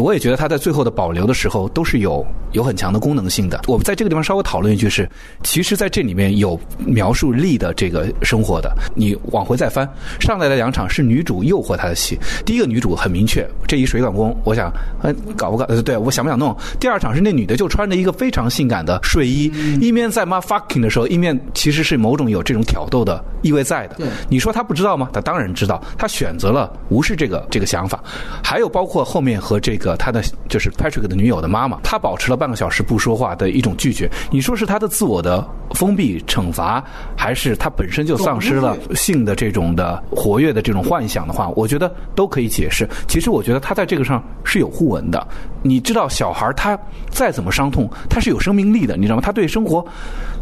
我也觉得他在最后的保留的时候都是有有很强的功能性的。我们在这个地方稍微讨论一句是，其实在这里面有描述力的这个生活的，你往回再翻，上来的两场是女主诱惑他的戏，第一个女主很明确，这一水管工，我想，呃，搞不搞？呃，对我想不想弄？第二场是那女的就穿着一个非常性感的睡衣，一面在骂 fucking 的时候，一面其实是某种有这种挑逗的意味在的。你说他不知道吗？他当然知道，他选择了无视这个这个想法。还有包括后面和这个他的就是 Patrick 的女友的妈妈，他保持了半个小时不说话的一种拒绝。你说是他的自我的封闭惩罚，还是他本身就丧失了性的这种的活跃的这种幻想的话，我觉得都可以解释。其实我觉得他在这个上是有互文的。你知道，小孩他再怎么伤痛，他是有生命力的，你知道吗？他对生活，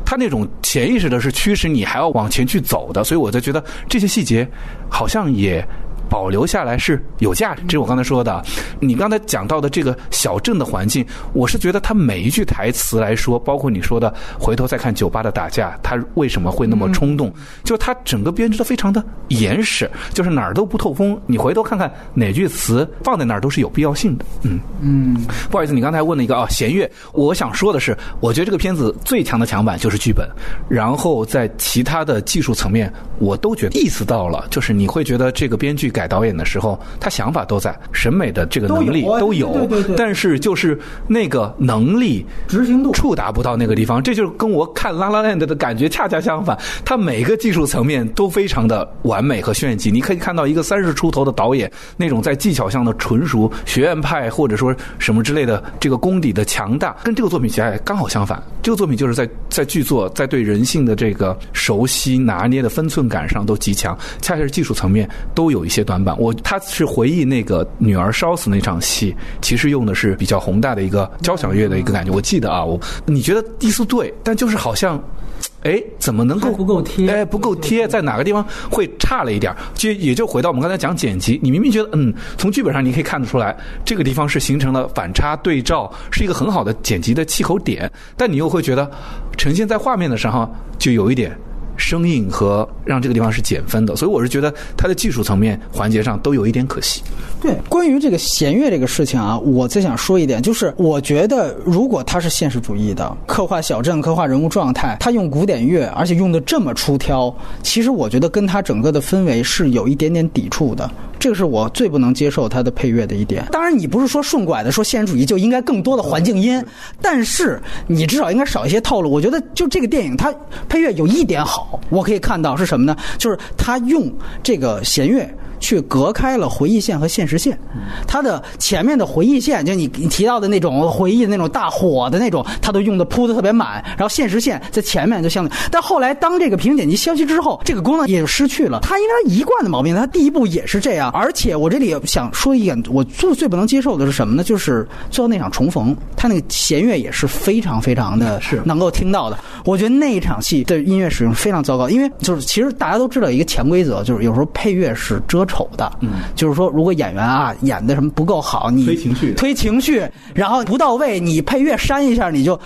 他那种潜意识的是驱使你还要往前去走的。所以我就觉得这些细节好像也。保留下来是有价值，这是我刚才说的。你刚才讲到的这个小镇的环境，我是觉得他每一句台词来说，包括你说的回头再看酒吧的打架，他为什么会那么冲动？就他整个编织的非常的严实，就是哪儿都不透风。你回头看看哪句词放在那儿都是有必要性的。嗯嗯，不好意思，你刚才问了一个啊弦乐，我想说的是，我觉得这个片子最强的强板就是剧本，然后在其他的技术层面，我都觉得意思到了，就是你会觉得这个编剧改。改导演的时候，他想法都在，审美的这个能力都有，但是就是那个能力执行度触达不到那个地方，这就是跟我看《拉拉链》的感觉恰恰相反。他每个技术层面都非常的完美和炫技，你可以看到一个三十出头的导演那种在技巧上的纯熟、学院派或者说什么之类的这个功底的强大，跟这个作品起来刚好相反。这个作品就是在在剧作在对人性的这个熟悉拿捏的分寸感上都极强，恰恰是技术层面都有一些。板，我他是回忆那个女儿烧死那场戏，其实用的是比较宏大的一个交响乐的一个感觉。我记得啊，我你觉得第四对，但就是好像，哎，怎么能够不够贴？哎，不够贴，在哪个地方会差了一点？就也就回到我们刚才讲剪辑，你明明觉得嗯，从剧本上你可以看得出来，这个地方是形成了反差对照，是一个很好的剪辑的气口点，但你又会觉得呈现在画面的时候就有一点。生硬和让这个地方是减分的，所以我是觉得它的技术层面环节上都有一点可惜。对，关于这个弦乐这个事情啊，我再想说一点，就是我觉得如果它是现实主义的刻画小镇、刻画人物状态，他用古典乐，而且用的这么出挑，其实我觉得跟他整个的氛围是有一点点抵触的。这个是我最不能接受它的配乐的一点。当然，你不是说顺拐的说现实主义就应该更多的环境音，但是你至少应该少一些套路。我觉得就这个电影，它配乐有一点好，我可以看到是什么呢？就是他用这个弦乐。去隔开了回忆线和现实线，它的前面的回忆线，就你你提到的那种回忆的那种大火的那种，它都用的铺的特别满，然后现实线在前面就相对。但后来当这个屏剪辑消失之后，这个功能也就失去了。它因为它一贯的毛病，它第一部也是这样。而且我这里想说一点，我最最不能接受的是什么呢？就是最后那场重逢，它那个弦乐也是非常非常的是能够听到的。我觉得那一场戏的音乐使用非常糟糕，因为就是其实大家都知道一个潜规则，就是有时候配乐是遮。丑的，嗯，就是说，如果演员啊演的什么不够好，你推情绪，推情绪，然后不到位，你配乐删一下，你就。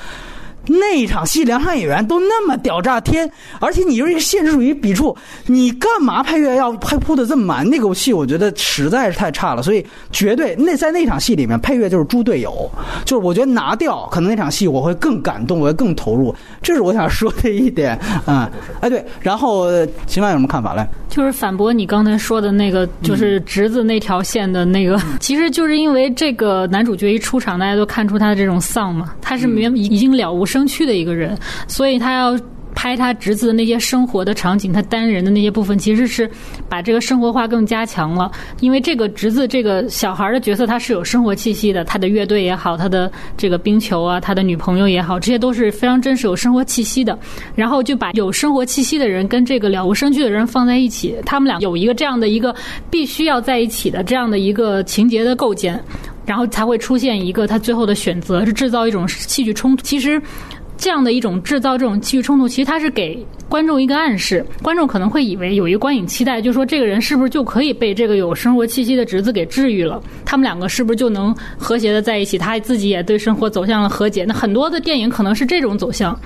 那一场戏，两场演员都那么屌炸天，而且你又是一个现实主义笔触，你干嘛配乐要拍铺的这么满？那个戏我觉得实在是太差了，所以绝对那在那场戏里面配乐就是猪队友，就是我觉得拿掉，可能那场戏我会更感动，我会更投入。这是我想说的一点，嗯，哎对，然后秦万有什么看法来？就是反驳你刚才说的那个，就是侄子那条线的那个，其实就是因为这个男主角一出场，大家都看出他的这种丧嘛，他是没已经了无生。生趣的一个人，所以他要拍他侄子的那些生活的场景，他单人的那些部分，其实是把这个生活化更加强了。因为这个侄子这个小孩的角色，他是有生活气息的，他的乐队也好，他的这个冰球啊，他的女朋友也好，这些都是非常真实、有生活气息的。然后就把有生活气息的人跟这个了无生趣的人放在一起，他们俩有一个这样的一个必须要在一起的这样的一个情节的构建。然后才会出现一个他最后的选择，是制造一种戏剧冲突。其实，这样的一种制造这种戏剧冲突，其实他是给观众一个暗示。观众可能会以为有一个观影期待，就说这个人是不是就可以被这个有生活气息的侄子给治愈了？他们两个是不是就能和谐的在一起？他自己也对生活走向了和解。那很多的电影可能是这种走向。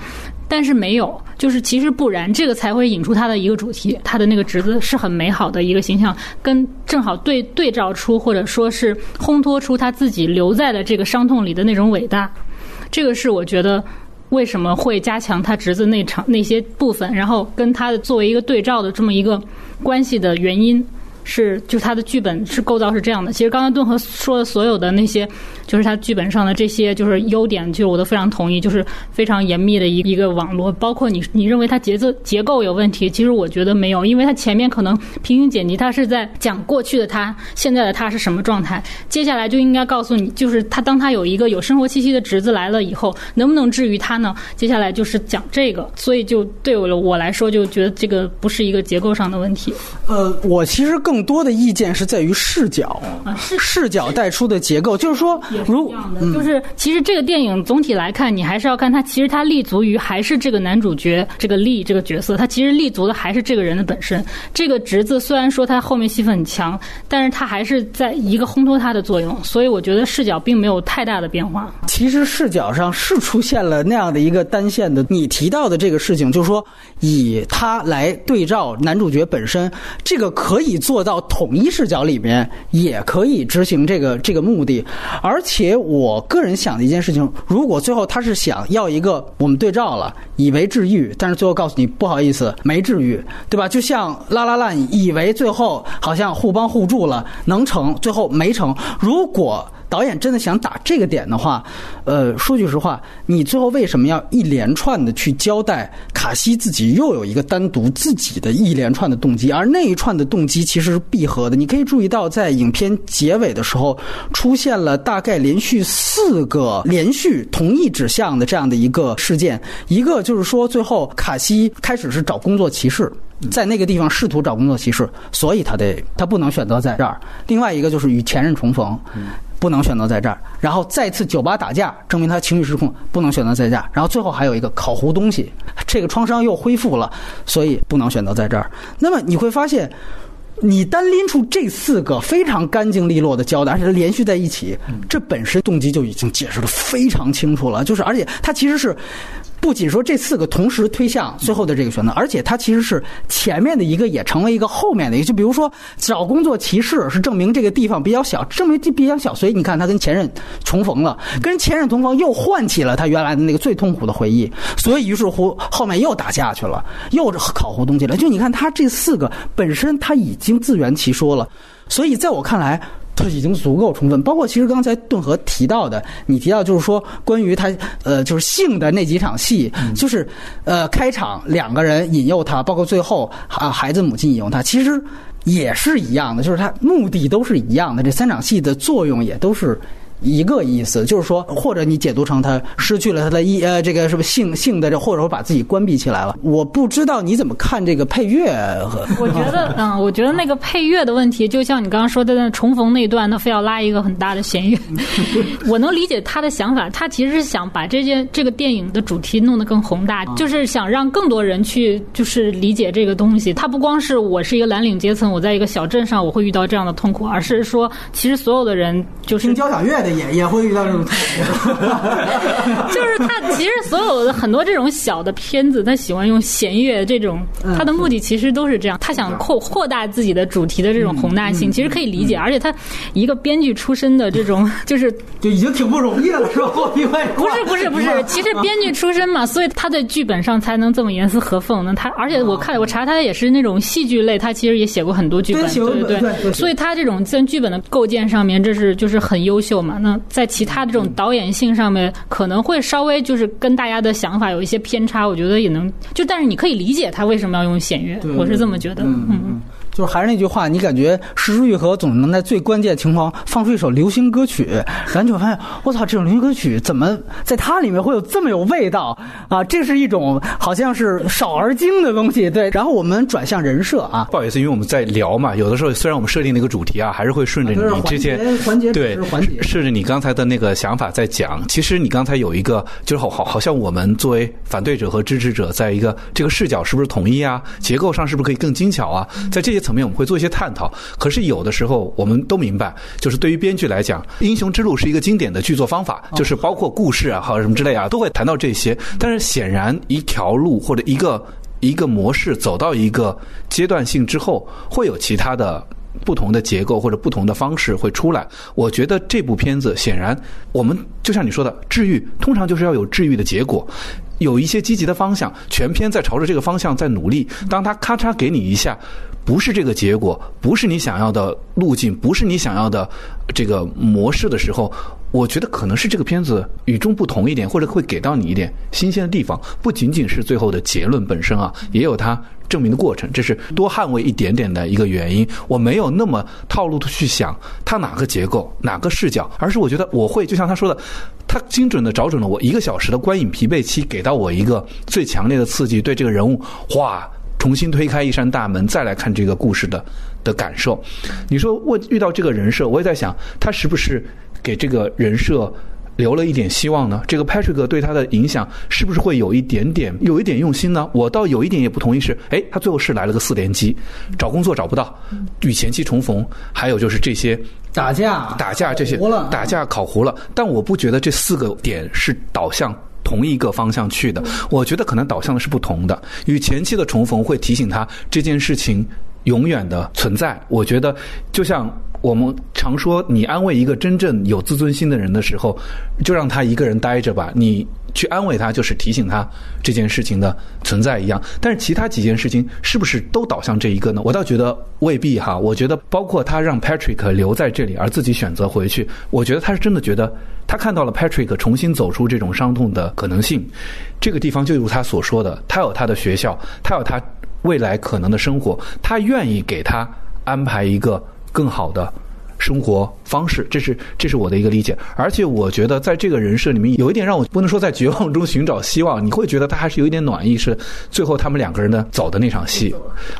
但是没有，就是其实不然，这个才会引出他的一个主题。他的那个侄子是很美好的一个形象，跟正好对对照出，或者说是烘托出他自己留在了这个伤痛里的那种伟大。这个是我觉得为什么会加强他侄子那场那些部分，然后跟他的作为一个对照的这么一个关系的原因。是，就是他的剧本是构造是这样的。其实刚刚顿河说的所有的那些，就是他剧本上的这些就是优点，就是我都非常同意。就是非常严密的一一个网络，包括你你认为它节奏结构有问题，其实我觉得没有，因为它前面可能平行剪辑，它是在讲过去的他，现在的他是什么状态，接下来就应该告诉你，就是他当他有一个有生活气息的侄子来了以后，能不能治愈他呢？接下来就是讲这个，所以就对我我来说，就觉得这个不是一个结构上的问题。呃，我其实更。更多的意见是在于视角啊，视角带出的结构，就是说，如就是其实这个电影总体来看，你还是要看它，其实它立足于还是这个男主角这个立这个角色，他其实立足的还是这个人的本身。这个侄子虽然说他后面戏份很强，但是他还是在一个烘托他的作用，所以我觉得视角并没有太大的变化。其实视角上是出现了那样的一个单线的，你提到的这个事情，就是说以他来对照男主角本身，这个可以做。到统一视角里面也可以执行这个这个目的，而且我个人想的一件事情，如果最后他是想要一个我们对照了，以为治愈，但是最后告诉你不好意思没治愈，对吧？就像拉拉烂，以为最后好像互帮互助了，能成，最后没成。如果导演真的想打这个点的话，呃，说句实话，你最后为什么要一连串的去交代卡西自己又有一个单独自己的一连串的动机，而那一串的动机其实是闭合的。你可以注意到，在影片结尾的时候，出现了大概连续四个连续同一指向的这样的一个事件。一个就是说，最后卡西开始是找工作歧视，在那个地方试图找工作歧视，所以他得他不能选择在这儿。另外一个就是与前任重逢。不能选择在这儿，然后再次酒吧打架，证明他情绪失控，不能选择在这儿。然后最后还有一个烤糊东西，这个创伤又恢复了，所以不能选择在这儿。那么你会发现，你单拎出这四个非常干净利落的交代，而且它连续在一起，这本身动机就已经解释的非常清楚了。就是，而且它其实是。不仅说这四个同时推向最后的这个选择，而且它其实是前面的一个也成为一个后面的一个。就比如说找工作歧视是证明这个地方比较小，证明这比较小，所以你看他跟前任重逢了，跟前任重逢又唤起了他原来的那个最痛苦的回忆，所以于是乎后面又打架去了，又烤糊东西了。就你看他这四个本身他已经自圆其说了，所以在我看来。他已经足够充分，包括其实刚才顿河提到的，你提到就是说关于他呃就是性的那几场戏，就是呃开场两个人引诱他，包括最后啊孩子母亲引诱他，其实也是一样的，就是他目的都是一样的，这三场戏的作用也都是。一个意思就是说，或者你解读成他失去了他的意呃，这个什么性性的，这或者说把自己关闭起来了。我不知道你怎么看这个配乐。我觉得，嗯，我觉得那个配乐的问题，就像你刚刚说的那重逢那段，他非要拉一个很大的弦乐。我能理解他的想法，他其实是想把这件这个电影的主题弄得更宏大，就是想让更多人去就是理解这个东西。他不光是我是一个蓝领阶层，我在一个小镇上我会遇到这样的痛苦，而是说其实所有的人就是听交响乐的。也也会遇到这种，就是他其实所有的很多这种小的片子，他喜欢用弦乐这种，他的目的其实都是这样，他想扩扩大自己的主题的这种宏大性，其实可以理解。而且他一个编剧出身的这种，就是就已经挺不容易了，是吧？不是不是不是，其实编剧出身嘛，所以他在剧本上才能这么严丝合缝。那他而且我看我查他也是那种戏剧类，他其实也写过很多剧本，对对对，所以他这种在剧本的构建上面，这是就是很优秀嘛。能在其他的这种导演性上面，可能会稍微就是跟大家的想法有一些偏差。我觉得也能就，但是你可以理解他为什么要用弦乐，我是这么觉得。嗯嗯。就是还是那句话，你感觉石之玉和总能在最关键情况放出一首流行歌曲，然后就发现我操，这种流行歌曲怎么在它里面会有这么有味道啊？这是一种好像是少而精的东西。对，然后我们转向人设啊，不好意思，因为我们在聊嘛，有的时候虽然我们设定了一个主题啊，还是会顺着你这些环节对环节，顺着你刚才的那个想法在讲。其实你刚才有一个就是好好好像我们作为反对者和支持者，在一个这个视角是不是统一啊？结构上是不是可以更精巧啊？在这些层面，我们会做一些探。讨，可是有的时候我们都明白，就是对于编剧来讲，《英雄之路》是一个经典的剧作方法，就是包括故事啊，或者什么之类啊，都会谈到这些。但是显然，一条路或者一个一个模式走到一个阶段性之后，会有其他的不同的结构或者不同的方式会出来。我觉得这部片子显然，我们就像你说的，治愈通常就是要有治愈的结果，有一些积极的方向，全篇在朝着这个方向在努力。当他咔嚓给你一下。不是这个结果，不是你想要的路径，不是你想要的这个模式的时候，我觉得可能是这个片子与众不同一点，或者会给到你一点新鲜的地方。不仅仅是最后的结论本身啊，也有它证明的过程。这是多捍卫一点点的一个原因。我没有那么套路的去想它哪个结构、哪个视角，而是我觉得我会就像他说的，他精准的找准了我一个小时的观影疲惫期，给到我一个最强烈的刺激，对这个人物哇。重新推开一扇大门，再来看这个故事的的感受。你说我遇到这个人设，我也在想，他是不是给这个人设留了一点希望呢？这个 Patrick 对他的影响是不是会有一点点，有一点用心呢？我倒有一点也不同意，是哎，他最后是来了个四连击，找工作找不到，与前妻重逢，还有就是这些打架、打架这些打架烤糊了。但我不觉得这四个点是导向。同一个方向去的，我觉得可能导向的是不同的。与前期的重逢会提醒他这件事情永远的存在。我觉得就像我们常说，你安慰一个真正有自尊心的人的时候，就让他一个人待着吧。你去安慰他，就是提醒他这件事情的存在一样。但是其他几件事情是不是都导向这一个呢？我倒觉得未必哈。我觉得包括他让 Patrick 留在这里，而自己选择回去，我觉得他是真的觉得。他看到了 Patrick 重新走出这种伤痛的可能性，这个地方就如他所说的，他有他的学校，他有他未来可能的生活，他愿意给他安排一个更好的。生活方式，这是这是我的一个理解，而且我觉得在这个人设里面有一点让我不能说在绝望中寻找希望，你会觉得他还是有一点暖意，是最后他们两个人的走的那场戏，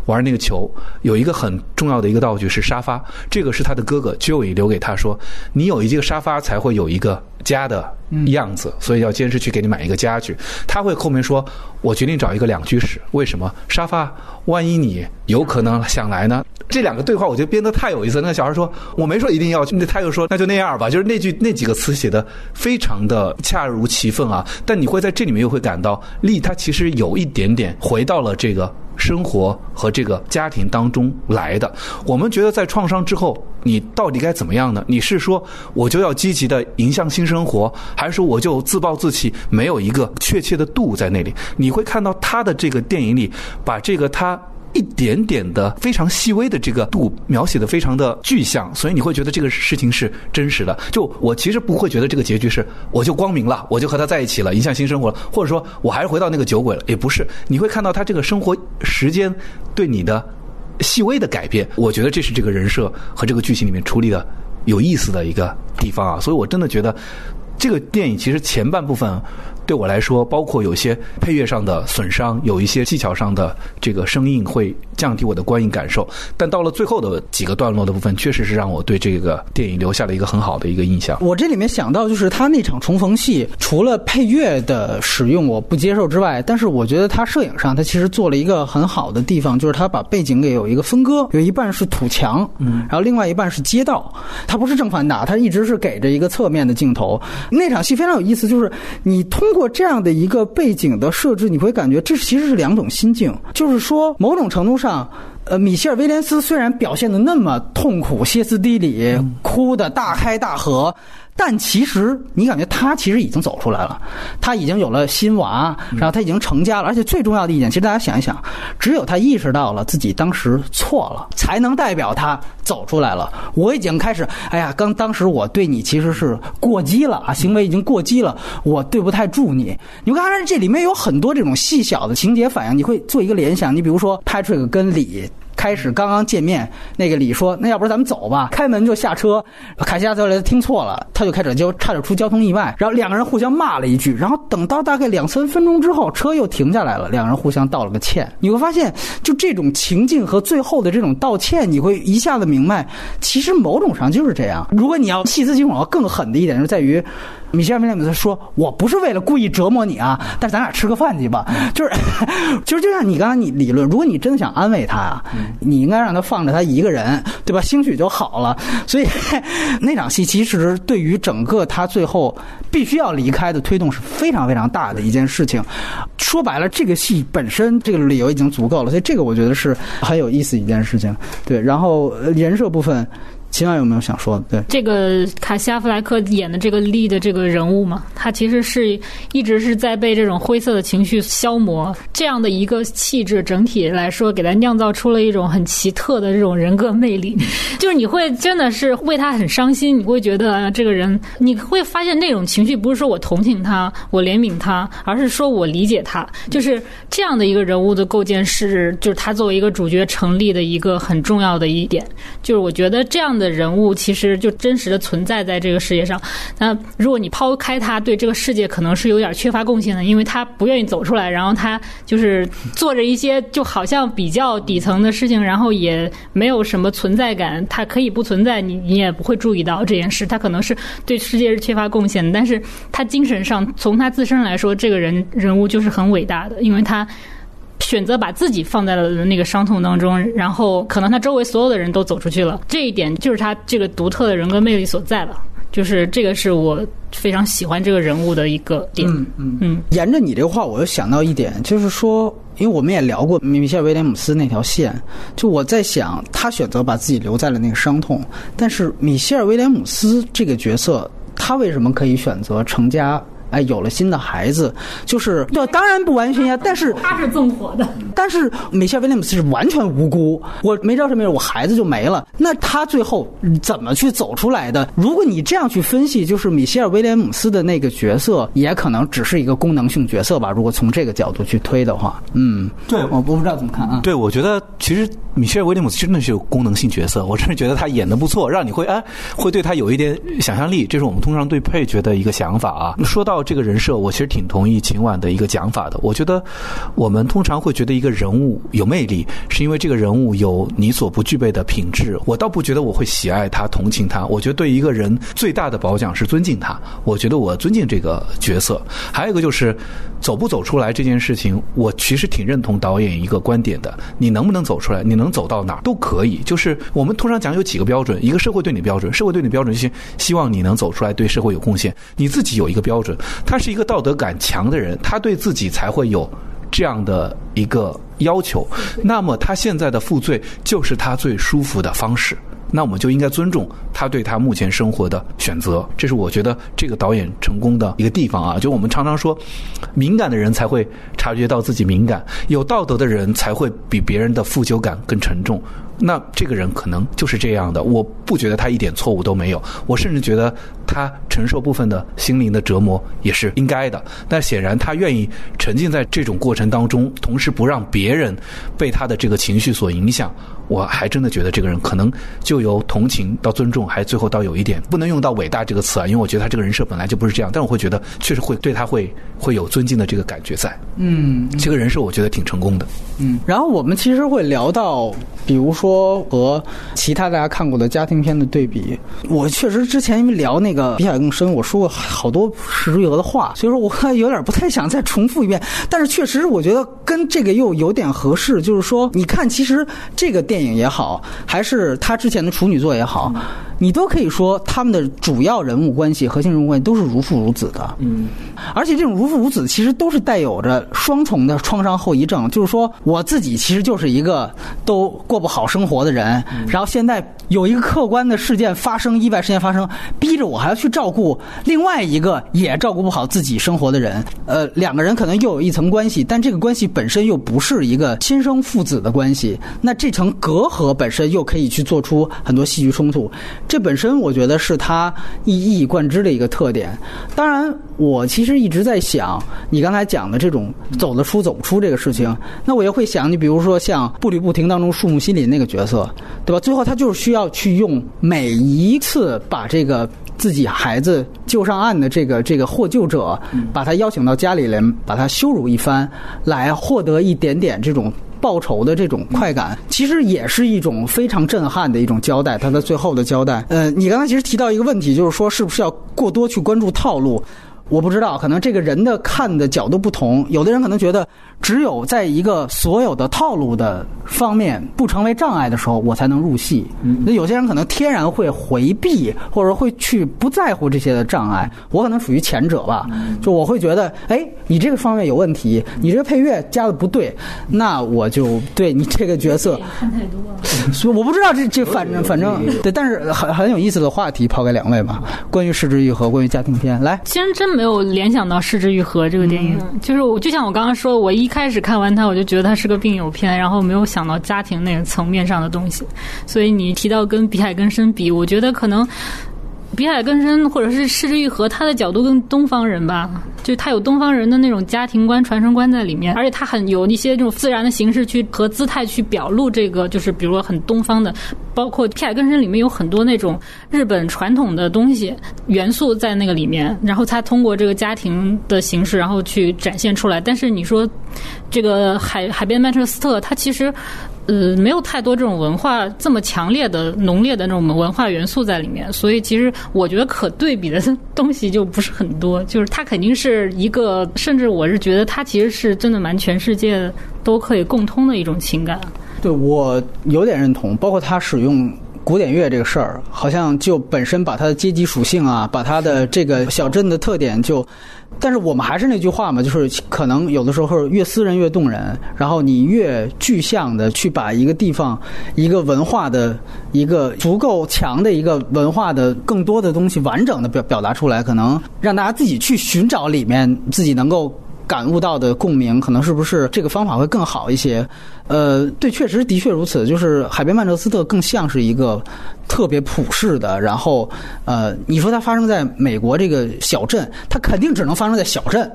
玩那个球，有一个很重要的一个道具是沙发，这个是他的哥哥 Joey 留给他说，你有一个沙发才会有一个家的样子，所以要坚持去给你买一个家具。他会后面说，我决定找一个两居室，为什么？沙发，万一你有可能想来呢？这两个对话我觉得编得太有意思。那个小孩说：“我没说一定要去。”那他又说：“那就那样吧。”就是那句那几个词写的非常的恰如其分啊。但你会在这里面又会感到，利他其实有一点点回到了这个生活和这个家庭当中来的。我们觉得在创伤之后，你到底该怎么样呢？你是说我就要积极的迎向新生活，还是说我就自暴自弃？没有一个确切的度在那里。你会看到他的这个电影里，把这个他。一点点的非常细微的这个度描写的非常的具象，所以你会觉得这个事情是真实的。就我其实不会觉得这个结局是我就光明了，我就和他在一起了，迎向新生活了，或者说我还是回到那个酒鬼了，也不是。你会看到他这个生活时间对你的细微的改变，我觉得这是这个人设和这个剧情里面处理的有意思的一个地方啊。所以我真的觉得这个电影其实前半部分。对我来说，包括有些配乐上的损伤，有一些技巧上的这个声音会降低我的观影感受。但到了最后的几个段落的部分，确实是让我对这个电影留下了一个很好的一个印象。我这里面想到就是他那场重逢戏，除了配乐的使用我不接受之外，但是我觉得他摄影上他其实做了一个很好的地方，就是他把背景给有一个分割，有一半是土墙，嗯，然后另外一半是街道，他不是正反打，他一直是给着一个侧面的镜头。那场戏非常有意思，就是你通。通过这样的一个背景的设置，你会感觉这其实是两种心境。就是说，某种程度上，呃，米歇尔·威廉斯虽然表现的那么痛苦、歇斯底里，哭的大开大合。但其实，你感觉他其实已经走出来了，他已经有了新娃，然后他已经成家了，而且最重要的一点，其实大家想一想，只有他意识到了自己当时错了，才能代表他走出来了。我已经开始，哎呀，刚当时我对你其实是过激了啊，行为已经过激了，我对不太住你。你会发现这里面有很多这种细小的情节反应，你会做一个联想。你比如说，Patrick 跟李。开始刚刚见面，那个李说：“那要不然咱们走吧。”开门就下车，凯西亚特雷听错了，他就开始就差点出交通意外。然后两个人互相骂了一句，然后等到大概两三分钟之后，车又停下来了，两个人互相道了个歉。你会发现，就这种情境和最后的这种道歉，你会一下子明白，其实某种上就是这样。如果你要细思极恐，要更狠的一点就在于。米歇尔·威廉姆斯说：“我不是为了故意折磨你啊，但是咱俩吃个饭去吧。就是，就是就像你刚刚你理论，如果你真的想安慰他啊，你应该让他放着他一个人，对吧？兴许就好了。所以 那场戏其实对于整个他最后必须要离开的推动是非常非常大的一件事情。说白了，这个戏本身这个理由已经足够了，所以这个我觉得是很有意思一件事情。对，然后人设部分。”秦晚有没有想说的？对这个卡西·阿弗莱克演的这个利的这个人物嘛，他其实是一直是在被这种灰色的情绪消磨，这样的一个气质，整体来说给他酿造出了一种很奇特的这种人格魅力。就是你会真的是为他很伤心，你会觉得这个人，你会发现那种情绪不是说我同情他，我怜悯他，而是说我理解他。就是这样的一个人物的构建是，就是他作为一个主角成立的一个很重要的一点。就是我觉得这样。的人物其实就真实的存在在这个世界上。那如果你抛开他对这个世界可能是有点缺乏贡献的，因为他不愿意走出来，然后他就是做着一些就好像比较底层的事情，然后也没有什么存在感。他可以不存在，你你也不会注意到这件事。他可能是对世界是缺乏贡献的，但是他精神上从他自身来说，这个人人物就是很伟大的，因为他。选择把自己放在了那个伤痛当中，然后可能他周围所有的人都走出去了，这一点就是他这个独特的人格魅力所在了。就是这个是我非常喜欢这个人物的一个点。嗯嗯嗯。沿着你这个话，我又想到一点，就是说，因为我们也聊过米歇尔威廉姆斯那条线，就我在想，他选择把自己留在了那个伤痛，但是米歇尔威廉姆斯这个角色，他为什么可以选择成家？哎，有了新的孩子，就是对，当然不完全呀。但是他是纵火的，但是米歇尔威廉姆斯是完全无辜，我没招什么，我孩子就没了。那他最后怎么去走出来的？如果你这样去分析，就是米歇尔威廉姆斯的那个角色，也可能只是一个功能性角色吧。如果从这个角度去推的话，嗯，对，我我不知道怎么看啊。对，我觉得其实米歇尔威廉姆斯真的是有功能性角色，我真是觉得他演的不错，让你会哎会对他有一点想象力。这是我们通常对配角的一个想法啊。说到。这个人设，我其实挺同意秦晚的一个讲法的。我觉得，我们通常会觉得一个人物有魅力，是因为这个人物有你所不具备的品质。我倒不觉得我会喜爱他、同情他。我觉得对一个人最大的褒奖是尊敬他。我觉得我尊敬这个角色。还有一个就是走不走出来这件事情，我其实挺认同导演一个观点的：你能不能走出来？你能走到哪儿都可以。就是我们通常讲有几个标准：一个社会对你标准，社会对你标准就是希望你能走出来，对社会有贡献。你自己有一个标准。他是一个道德感强的人，他对自己才会有这样的一个要求。那么他现在的负罪就是他最舒服的方式。那我们就应该尊重他对他目前生活的选择。这是我觉得这个导演成功的一个地方啊！就我们常常说，敏感的人才会察觉到自己敏感，有道德的人才会比别人的负疚感更沉重。那这个人可能就是这样的，我不觉得他一点错误都没有，我甚至觉得他承受部分的心灵的折磨也是应该的。但显然他愿意沉浸在这种过程当中，同时不让别人被他的这个情绪所影响。我还真的觉得这个人可能就由同情到尊重，还最后倒有一点不能用到伟大这个词啊，因为我觉得他这个人设本来就不是这样。但我会觉得确实会对他会会有尊敬的这个感觉在。嗯，这个人设我觉得挺成功的。嗯，然后我们其实会聊到，比如说和其他大家看过的家庭片的对比。我确实之前因为聊那个比海更深，我说过好多石瑞娥的话，所以说我有点不太想再重复一遍。但是确实我觉得跟这个又有点合适，就是说你看，其实这个电影也好，还是他之前的处女作也好。你都可以说他们的主要人物关系、核心人物关系都是如父如子的。嗯，而且这种如父如子其实都是带有着双重的创伤后遗症，就是说我自己其实就是一个都过不好生活的人，然后现在有一个客观的事件发生，意外事件发生，逼着我还要去照顾另外一个也照顾不好自己生活的人。呃，两个人可能又有一层关系，但这个关系本身又不是一个亲生父子的关系，那这层隔阂本身又可以去做出很多戏剧冲突。这本身我觉得是他一一以贯之的一个特点。当然，我其实一直在想，你刚才讲的这种走得出走不出这个事情，那我也会想，你比如说像《步履不停》当中树木心林那个角色，对吧？最后他就是需要去用每一次把这个自己孩子救上岸的这个这个获救者，把他邀请到家里来，把他羞辱一番，来获得一点点这种。报仇的这种快感，其实也是一种非常震撼的一种交代。他的最后的交代，呃，你刚才其实提到一个问题，就是说是不是要过多去关注套路？我不知道，可能这个人的看的角度不同，有的人可能觉得。只有在一个所有的套路的方面不成为障碍的时候，我才能入戏。那有些人可能天然会回避，或者会去不在乎这些的障碍。我可能属于前者吧，就我会觉得，哎，你这个方面有问题，你这个配乐加的不对，那我就对你这个角色看太多了。所以我不知道这这反正反正对，但是很很有意思的话题抛给两位吧，关于失之愈合，关于家庭片，来，其实真没有联想到失之愈合这个电影，就是我就像我刚刚说，我一。开始看完它，我就觉得它是个病友片，然后没有想到家庭那个层面上的东西。所以你提到跟《比海更深》比，我觉得可能。比海更深，或者是失之愈合，他的角度更东方人吧，就他有东方人的那种家庭观、传承观在里面，而且他很有一些这种自然的形式去和姿态去表露这个，就是比如说很东方的，包括比海更深里面有很多那种日本传统的东西元素在那个里面，然后他通过这个家庭的形式，然后去展现出来。但是你说这个海海边曼彻斯特，它其实。呃，没有太多这种文化这么强烈的、浓烈的那种文化元素在里面，所以其实我觉得可对比的东西就不是很多。就是它肯定是一个，甚至我是觉得它其实是真的蛮全世界都可以共通的一种情感。对我有点认同，包括他使用。古典乐这个事儿，好像就本身把它的阶级属性啊，把它的这个小镇的特点就，但是我们还是那句话嘛，就是可能有的时候越私人越动人，然后你越具象的去把一个地方、一个文化的一个足够强的一个文化的更多的东西完整的表表达出来，可能让大家自己去寻找里面自己能够感悟到的共鸣，可能是不是这个方法会更好一些？呃，对，确实的确如此。就是海边曼彻斯特更像是一个特别普世的，然后呃，你说它发生在美国这个小镇，它肯定只能发生在小镇，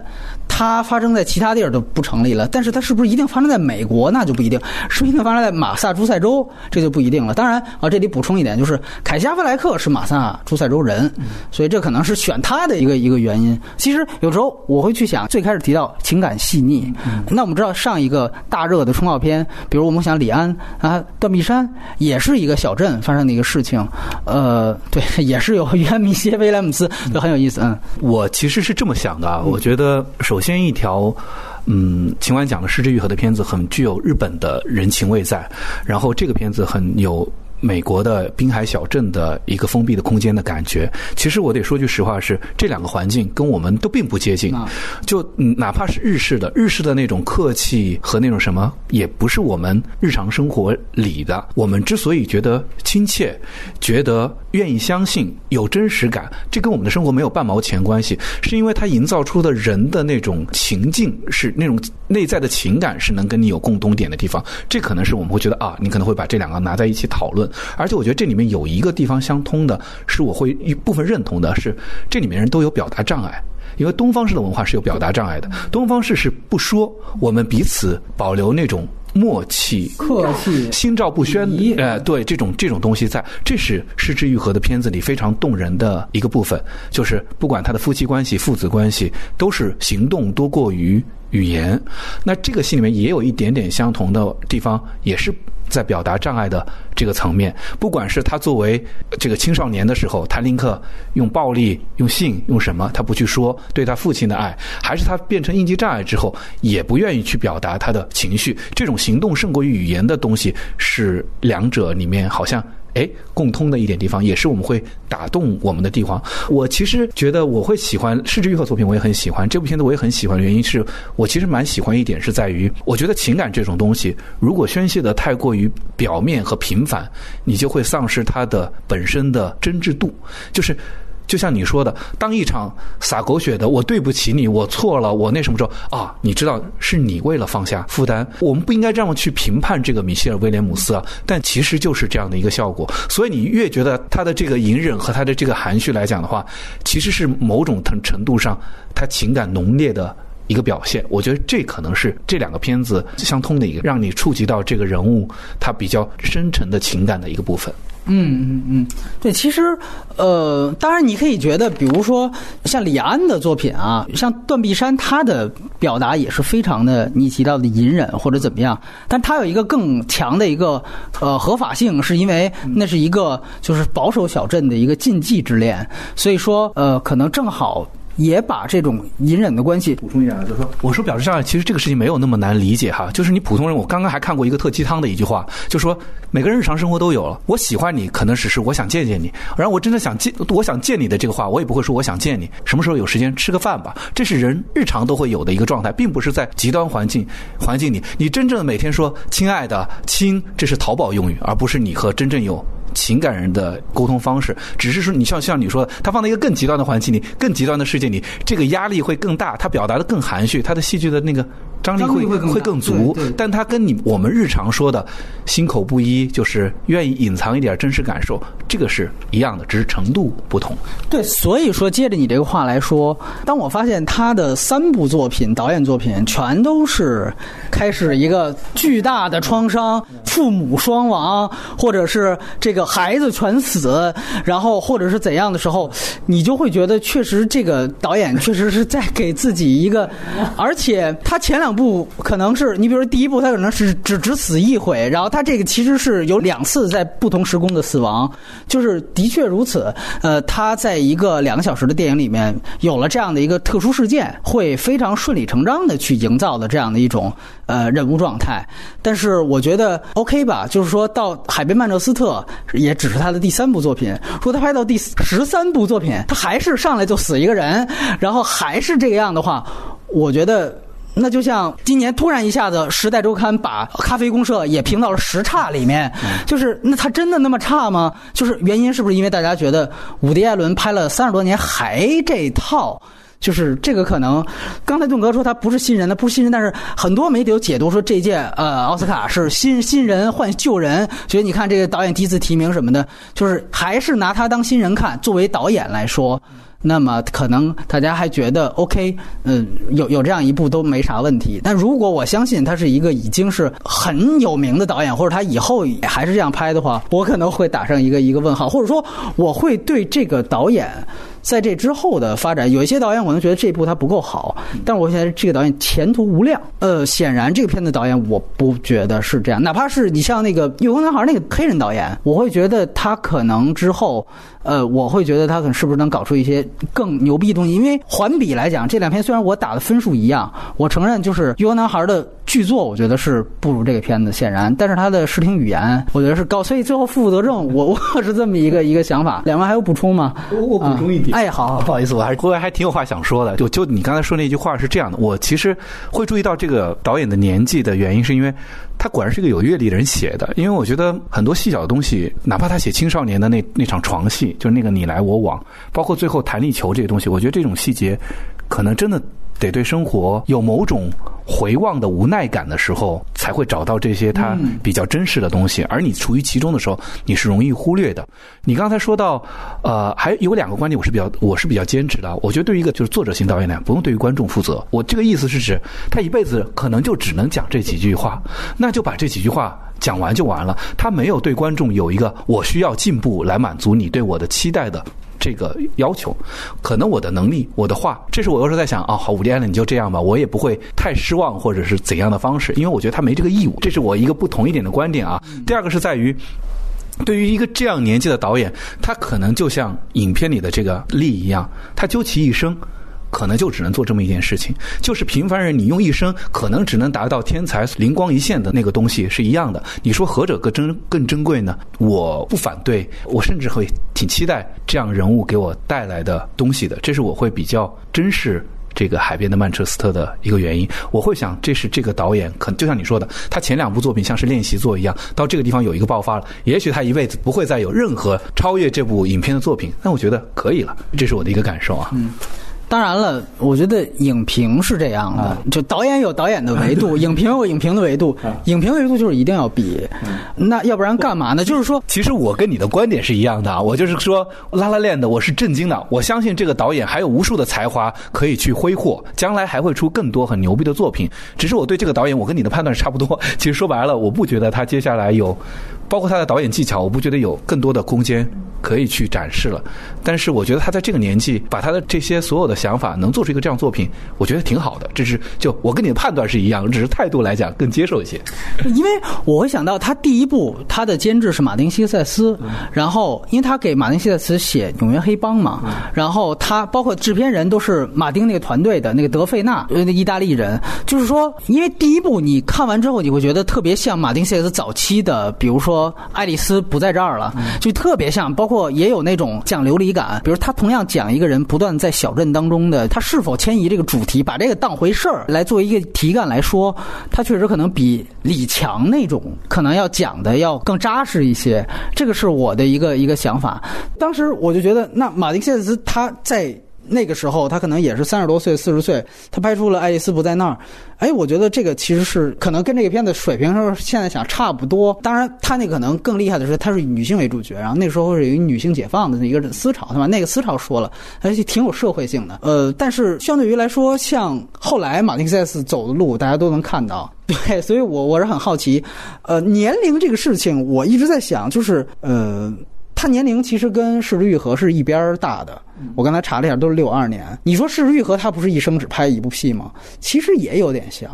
它发生在其他地儿都不成立了。但是它是不是一定发生在美国，那就不一定；是不是一定发生在马萨诸塞州，这就不一定了。当然啊，这里补充一点，就是凯西·阿弗莱克是马萨诸塞州人，所以这可能是选他的一个一个原因。其实有时候我会去想，最开始提到情感细腻，那我们知道上一个大热的冲奥片。比如我们想李安啊，断臂山也是一个小镇发生的一个事情，呃，对，也是有约翰米歇威廉姆斯，都很有意思。嗯，我其实是这么想的，我觉得首首先一条，嗯，尽管讲的失之愈合的片子很具有日本的人情味在，然后这个片子很有。美国的滨海小镇的一个封闭的空间的感觉，其实我得说句实话，是这两个环境跟我们都并不接近。就哪怕是日式的，日式的那种客气和那种什么，也不是我们日常生活里的。我们之所以觉得亲切，觉得愿意相信，有真实感，这跟我们的生活没有半毛钱关系，是因为它营造出的人的那种情境，是那种内在的情感，是能跟你有共通点的地方。这可能是我们会觉得啊，你可能会把这两个拿在一起讨论。而且我觉得这里面有一个地方相通的，是我会一部分认同的，是这里面人都有表达障碍，因为东方式的文化是有表达障碍的。东方式是不说，我们彼此保留那种默契、客气、心照不宣。哎，对，这种这种东西，在这是失之愈合的片子里非常动人的一个部分，就是不管他的夫妻关系、父子关系，都是行动多过于语言。那这个戏里面也有一点点相同的地方，也是。在表达障碍的这个层面，不管是他作为这个青少年的时候，他宁可用暴力、用性、用什么，他不去说对他父亲的爱；还是他变成应激障碍之后，也不愿意去表达他的情绪。这种行动胜过于语言的东西，是两者里面好像哎共通的一点地方，也是我们会打动我们的地方。我其实觉得我会喜欢《失之愈合》作品，我也很喜欢这部片子，我也很喜欢原因是我其实蛮喜欢一点是在于，我觉得情感这种东西，如果宣泄的太过于表面和频繁，你就会丧失它的本身的真挚度，就是。就像你说的，当一场洒狗血的“我对不起你，我错了，我那什么时候啊？你知道是你为了放下负担，我们不应该这样去评判这个米歇尔·威廉姆斯啊。但其实就是这样的一个效果。所以你越觉得他的这个隐忍和他的这个含蓄来讲的话，其实是某种程程度上他情感浓烈的一个表现。我觉得这可能是这两个片子相通的一个，让你触及到这个人物他比较深沉的情感的一个部分。嗯嗯嗯，对，其实，呃，当然你可以觉得，比如说像李安的作品啊，像断臂山，他的表达也是非常的，你提到的隐忍或者怎么样，但他有一个更强的一个呃合法性，是因为那是一个就是保守小镇的一个禁忌之恋，所以说呃，可能正好。也把这种隐忍的关系补充一下，就是说，我说表示上，其实这个事情没有那么难理解哈。就是你普通人，我刚刚还看过一个特鸡汤的一句话，就说每个人日常生活都有了。我喜欢你，可能只是我想见见你。然后我真的想见，我想见你的这个话，我也不会说我想见你。什么时候有时间吃个饭吧？这是人日常都会有的一个状态，并不是在极端环境环境里，你真正每天说亲爱的亲，这是淘宝用语，而不是你和真正有。情感人的沟通方式，只是说你像像你说的，他放在一个更极端的环境里，更极端的世界里，这个压力会更大，他表达的更含蓄，他的戏剧的那个。张力会会更足，但他跟你我们日常说的心口不一，就是愿意隐藏一点真实感受，这个是一样的，只是程度不同。对，所以说接着你这个话来说，当我发现他的三部作品导演作品全都是开始一个巨大的创伤，父母双亡，或者是这个孩子全死，然后或者是怎样的时候，你就会觉得确实这个导演确实是在给自己一个，而且他前两。两部可能是你，比如说第一部，他可能是只只死一回，然后他这个其实是有两次在不同时空的死亡，就是的确如此。呃，他在一个两个小时的电影里面有了这样的一个特殊事件，会非常顺理成章的去营造的这样的一种呃人物状态。但是我觉得 OK 吧，就是说到《海边曼彻斯特》也只是他的第三部作品，说他拍到第十三部作品，他还是上来就死一个人，然后还是这个样的话，我觉得。那就像今年突然一下子，《时代周刊》把《咖啡公社》也评到了十差里面，就是那他真的那么差吗？就是原因是不是因为大家觉得伍迪·艾伦拍了三十多年还这套？就是这个可能，刚才盾哥说他不是新人，他不是新人，但是很多媒体有解读说这届呃奥斯卡是新新人换旧人，所以你看这个导演第一次提名什么的，就是还是拿他当新人看。作为导演来说。那么可能大家还觉得 OK，嗯，有有这样一部都没啥问题。但如果我相信他是一个已经是很有名的导演，或者他以后也还是这样拍的话，我可能会打上一个一个问号，或者说我会对这个导演。在这之后的发展，有一些导演可能觉得这部他不够好，但是我现在这个导演前途无量。呃，显然这个片子导演我不觉得是这样，哪怕是你像那个《月光男孩》那个黑人导演，我会觉得他可能之后，呃，我会觉得他可能是不是能搞出一些更牛逼的东西。因为环比来讲，这两片虽然我打的分数一样，我承认就是《月光男孩》的。剧作我觉得是不如这个片子，显然，但是他的视听语言我觉得是高，所以最后负负得正，我我是这么一个一个想法。两位还有补充吗？我补充一点。哎，好，不好意思，我还是我还挺有话想说的。就就你刚才说那句话是这样的，我其实会注意到这个导演的年纪的原因，是因为他果然是一个有阅历的人写的。因为我觉得很多细小的东西，哪怕他写青少年的那那场床戏，就是那个你来我往，包括最后弹力球这些东西，我觉得这种细节可能真的。得对生活有某种回望的无奈感的时候，才会找到这些他比较真实的东西。而你处于其中的时候，你是容易忽略的。你刚才说到，呃，还有两个观点，我是比较我是比较坚持的。我觉得对于一个就是作者型导演呢，不用对于观众负责。我这个意思是指，他一辈子可能就只能讲这几句话，那就把这几句话讲完就完了。他没有对观众有一个我需要进步来满足你对我的期待的。这个要求，可能我的能力，我的话，这是我有时候在想啊，好，伍迪·艾伦你就这样吧，我也不会太失望，或者是怎样的方式，因为我觉得他没这个义务，这是我一个不同一点的观点啊。第二个是在于，对于一个这样年纪的导演，他可能就像影片里的这个利一样，他究其一生。可能就只能做这么一件事情，就是平凡人你用一生可能只能达到天才灵光一现的那个东西是一样的。你说何者更珍更珍贵呢？我不反对，我甚至会挺期待这样人物给我带来的东西的。这是我会比较珍视。这个海边的曼彻斯特的一个原因，我会想，这是这个导演可能就像你说的，他前两部作品像是练习作一样，到这个地方有一个爆发了，也许他一辈子不会再有任何超越这部影片的作品，那我觉得可以了，这是我的一个感受啊。嗯当然了，我觉得影评是这样的，就导演有导演的维度，影评有影评的维度，影评维度就是一定要比，那要不然干嘛呢？就是说，其实我跟你的观点是一样的啊，我就是说，拉拉链的我是震惊的，我相信这个导演还有无数的才华可以去挥霍，将来还会出更多很牛逼的作品。只是我对这个导演，我跟你的判断是差不多。其实说白了，我不觉得他接下来有，包括他的导演技巧，我不觉得有更多的空间。可以去展示了，但是我觉得他在这个年纪把他的这些所有的想法能做出一个这样作品，我觉得挺好的。这是就我跟你的判断是一样，只是态度来讲更接受一些。因为我会想到他第一部他的监制是马丁·西塞斯，然后因为他给马丁·西塞斯写《纽约黑帮》嘛，然后他包括制片人都是马丁那个团队的那个德费纳，呃，意大利人。就是说，因为第一部你看完之后，你会觉得特别像马丁·西塞斯早期的，比如说《爱丽丝不在这儿了》，就特别像，包括。也有那种讲流离感，比如他同样讲一个人不断在小镇当中的他是否迁移这个主题，把这个当回事儿来作为一个题干来说，他确实可能比李强那种可能要讲的要更扎实一些。这个是我的一个一个想法。当时我就觉得，那马丁谢斯他在。那个时候他可能也是三十多岁、四十岁，他拍出了《爱丽丝不在那儿》。哎，我觉得这个其实是可能跟这个片子水平上现在想差不多。当然，他那可能更厉害的是，他是以女性为主角，然后那时候是以女性解放的一个思潮，对吧？那个思潮说了，而且挺有社会性的。呃，但是相对于来说，像后来马丁·塞斯走的路，大家都能看到。对，所以我我是很好奇，呃，年龄这个事情，我一直在想，就是呃。他年龄其实跟《逝之愈合》是一边大的，我刚才查了一下，都是六二年。你说《逝之愈合》他不是一生只拍一部戏吗？其实也有点像，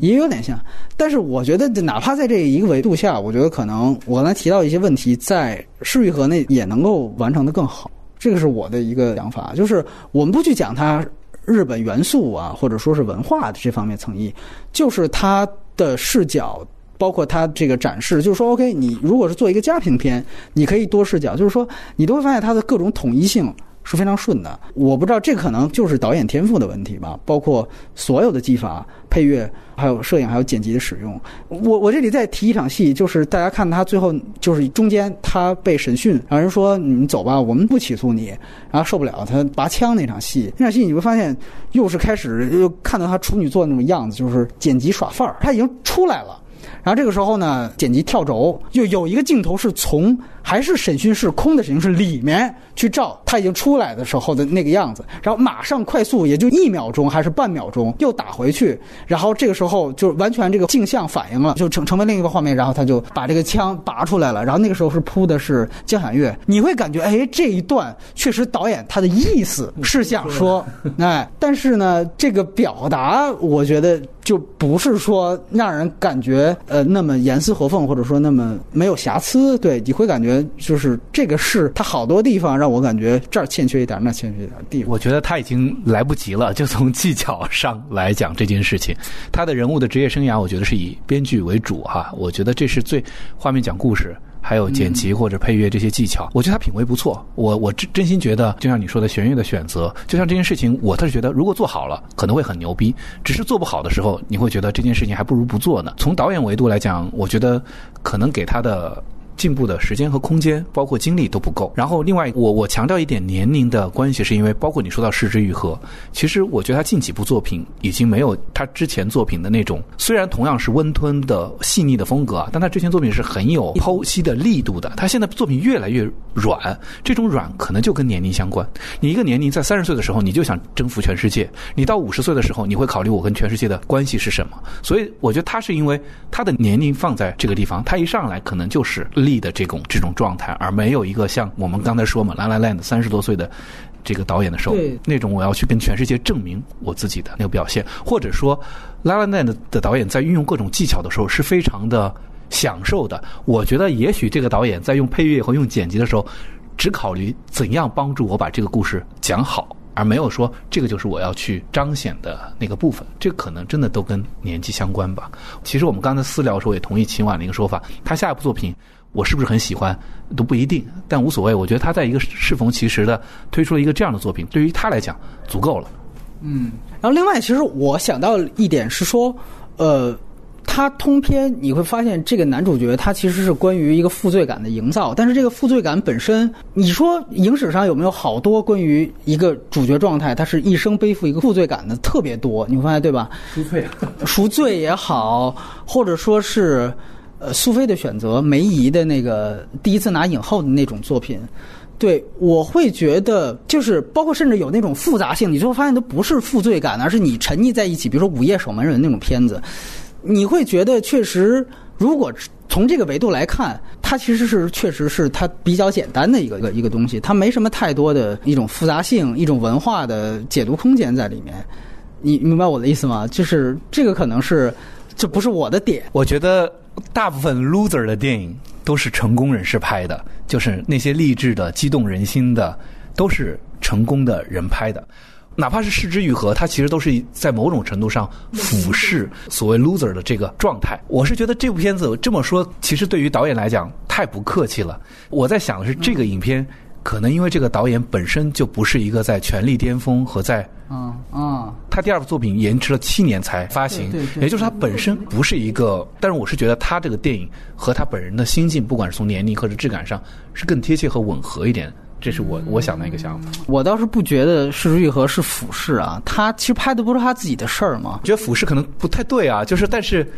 也有点像。但是我觉得，哪怕在这一个维度下，我觉得可能我刚才提到一些问题，在《逝之愈合》那也能够完成的更好。这个是我的一个想法，就是我们不去讲它日本元素啊，或者说是文化的这方面层意，就是它的视角。包括它这个展示，就是说，OK，你如果是做一个家庭片，你可以多视角，就是说，你都会发现它的各种统一性是非常顺的。我不知道这可能就是导演天赋的问题吧，包括所有的技法、配乐、还有摄影、还有剪辑的使用。我我这里再提一场戏，就是大家看他最后就是中间他被审讯，然后人说你走吧，我们不起诉你，然后受不了他拔枪那场戏，那场戏你会发现又是开始又看到他处女座那种样子，就是剪辑耍范儿，他已经出来了。然后这个时候呢，剪辑跳轴，就有一个镜头是从还是审讯室空的审讯室里面去照他已经出来的时候的那个样子，然后马上快速也就一秒钟还是半秒钟又打回去，然后这个时候就完全这个镜像反应了，就成成为另一个画面，然后他就把这个枪拔出来了，然后那个时候是铺的是江响月，你会感觉哎这一段确实导演他的意思是想说哎，但是呢这个表达我觉得就不是说让人感觉。呃，那么严丝合缝，或者说那么没有瑕疵，对，你会感觉就是这个是它好多地方让我感觉这儿欠缺一点，那欠缺一点地方。我觉得他已经来不及了，就从技巧上来讲这件事情，他的人物的职业生涯，我觉得是以编剧为主哈，我觉得这是最画面讲故事。还有剪辑或者配乐这些技巧，我觉得他品味不错。我我真真心觉得，就像你说的弦乐的选择，就像这件事情，我倒是觉得，如果做好了，可能会很牛逼；只是做不好的时候，你会觉得这件事情还不如不做呢。从导演维度来讲，我觉得可能给他的。进步的时间和空间，包括精力都不够。然后，另外，我我强调一点年龄的关系，是因为包括你说到《失之愈合》，其实我觉得他近几部作品已经没有他之前作品的那种，虽然同样是温吞的细腻的风格啊，但他之前作品是很有剖析的力度的。他现在作品越来越软，这种软可能就跟年龄相关。你一个年龄在三十岁的时候，你就想征服全世界；你到五十岁的时候，你会考虑我跟全世界的关系是什么。所以，我觉得他是因为他的年龄放在这个地方，他一上来可能就是。力的这种这种状态，而没有一个像我们刚才说嘛，拉拉链的三十多岁的这个导演的时候，那种我要去跟全世界证明我自己的那个表现，或者说拉拉链的的导演在运用各种技巧的时候是非常的享受的。我觉得也许这个导演在用配乐和用剪辑的时候，只考虑怎样帮助我把这个故事讲好。而没有说这个就是我要去彰显的那个部分。这可能真的都跟年纪相关吧。其实我们刚才私聊的时候也同意秦晚的一个说法，他下一部作品我是不是很喜欢都不一定，但无所谓。我觉得他在一个适逢其时的推出了一个这样的作品，对于他来讲足够了。嗯，然后另外，其实我想到一点是说，呃，他通篇你会发现，这个男主角他其实是关于一个负罪感的营造，但是这个负罪感本身，你说影史上有没有好多关于一个主角状态，他是一生背负一个负罪感的特别多，你会发现对吧？赎罪，赎罪也好，或者说是呃苏菲的选择，梅姨的那个第一次拿影后的那种作品。对，我会觉得就是包括甚至有那种复杂性，你最后发现都不是负罪感，而是你沉溺在一起。比如说《午夜守门人》那种片子，你会觉得确实，如果从这个维度来看，它其实是确实是它比较简单的一个一个一个东西，它没什么太多的一种复杂性、一种文化的解读空间在里面。你明白我的意思吗？就是这个可能是这不是我的点。我觉得大部分 loser 的电影。都是成功人士拍的，就是那些励志的、激动人心的，都是成功的人拍的。哪怕是《失之愈合》，它其实都是在某种程度上俯视所谓 loser 的这个状态。我是觉得这部片子这么说，其实对于导演来讲太不客气了。我在想的是，这个影片。可能因为这个导演本身就不是一个在权力巅峰和在嗯嗯，他第二部作品延迟了七年才发行，也就是他本身不是一个。但是我是觉得他这个电影和他本人的心境，不管是从年龄或者质感上，是更贴切和吻合一点。这是我我想的一个想法。我倒是不觉得《失之愈合》是俯视啊，他其实拍的不是他自己的事儿吗？觉得俯视可能不太对啊，就是但是。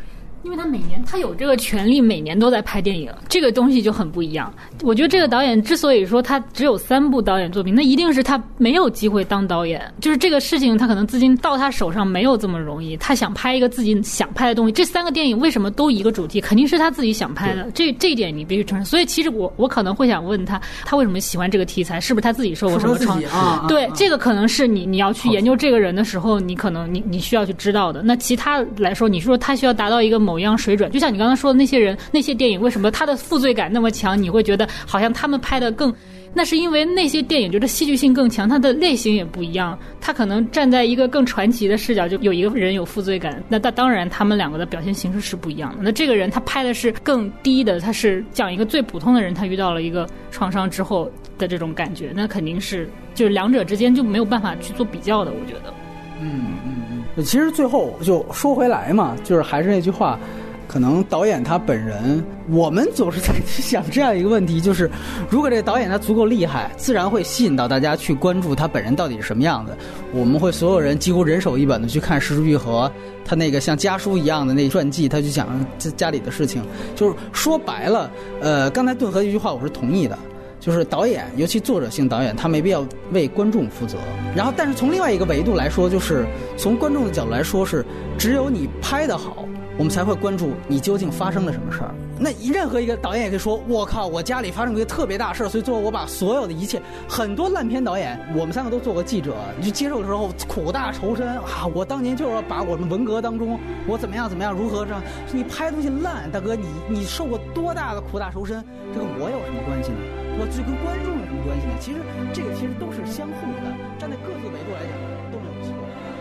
因为他每年他有这个权利，每年都在拍电影，这个东西就很不一样。我觉得这个导演之所以说他只有三部导演作品，那一定是他没有机会当导演。就是这个事情，他可能资金到他手上没有这么容易。他想拍一个自己想拍的东西，这三个电影为什么都一个主题？肯定是他自己想拍的。这这一点你必须承认。所以其实我我可能会想问他，他为什么喜欢这个题材？是不是他自己受过什么创？对，这个可能是你你要去研究这个人的时候，你可能你你需要去知道的。那其他来说，你说他需要达到一个某。某样水准，就像你刚刚说的那些人、那些电影，为什么他的负罪感那么强？你会觉得好像他们拍的更，那是因为那些电影就是戏剧性更强，它的类型也不一样。他可能站在一个更传奇的视角，就有一个人有负罪感，那那当然他们两个的表现形式是不一样的。那这个人他拍的是更低的，他是讲一个最普通的人，他遇到了一个创伤之后的这种感觉，那肯定是就是两者之间就没有办法去做比较的。我觉得，嗯嗯。其实最后就说回来嘛，就是还是那句话，可能导演他本人，我们总是在想这样一个问题，就是如果这个导演他足够厉害，自然会吸引到大家去关注他本人到底是什么样子。我们会所有人几乎人手一本的去看《失之愈合》，他那个像家书一样的那传记，他就讲家家里的事情。就是说白了，呃，刚才顿河一句话我是同意的。就是导演，尤其作者性导演，他没必要为观众负责。然后，但是从另外一个维度来说，就是从观众的角度来说，是只有你拍的好。我们才会关注你究竟发生了什么事儿。那任何一个导演也可以说：“我靠，我家里发生过一个特别大事儿，所以最后我把所有的一切，很多烂片导演，我们三个都做过记者，你去接受的时候苦大仇深啊！我当年就是要把我们文革当中我怎么样怎么样如何样，你拍东西烂，大哥，你你受过多大的苦大仇深？这跟我有什么关系呢？这跟观众有什么关系呢？其实这个其实都是相互的，站在各自维度来讲都没有错，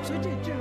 所以这这。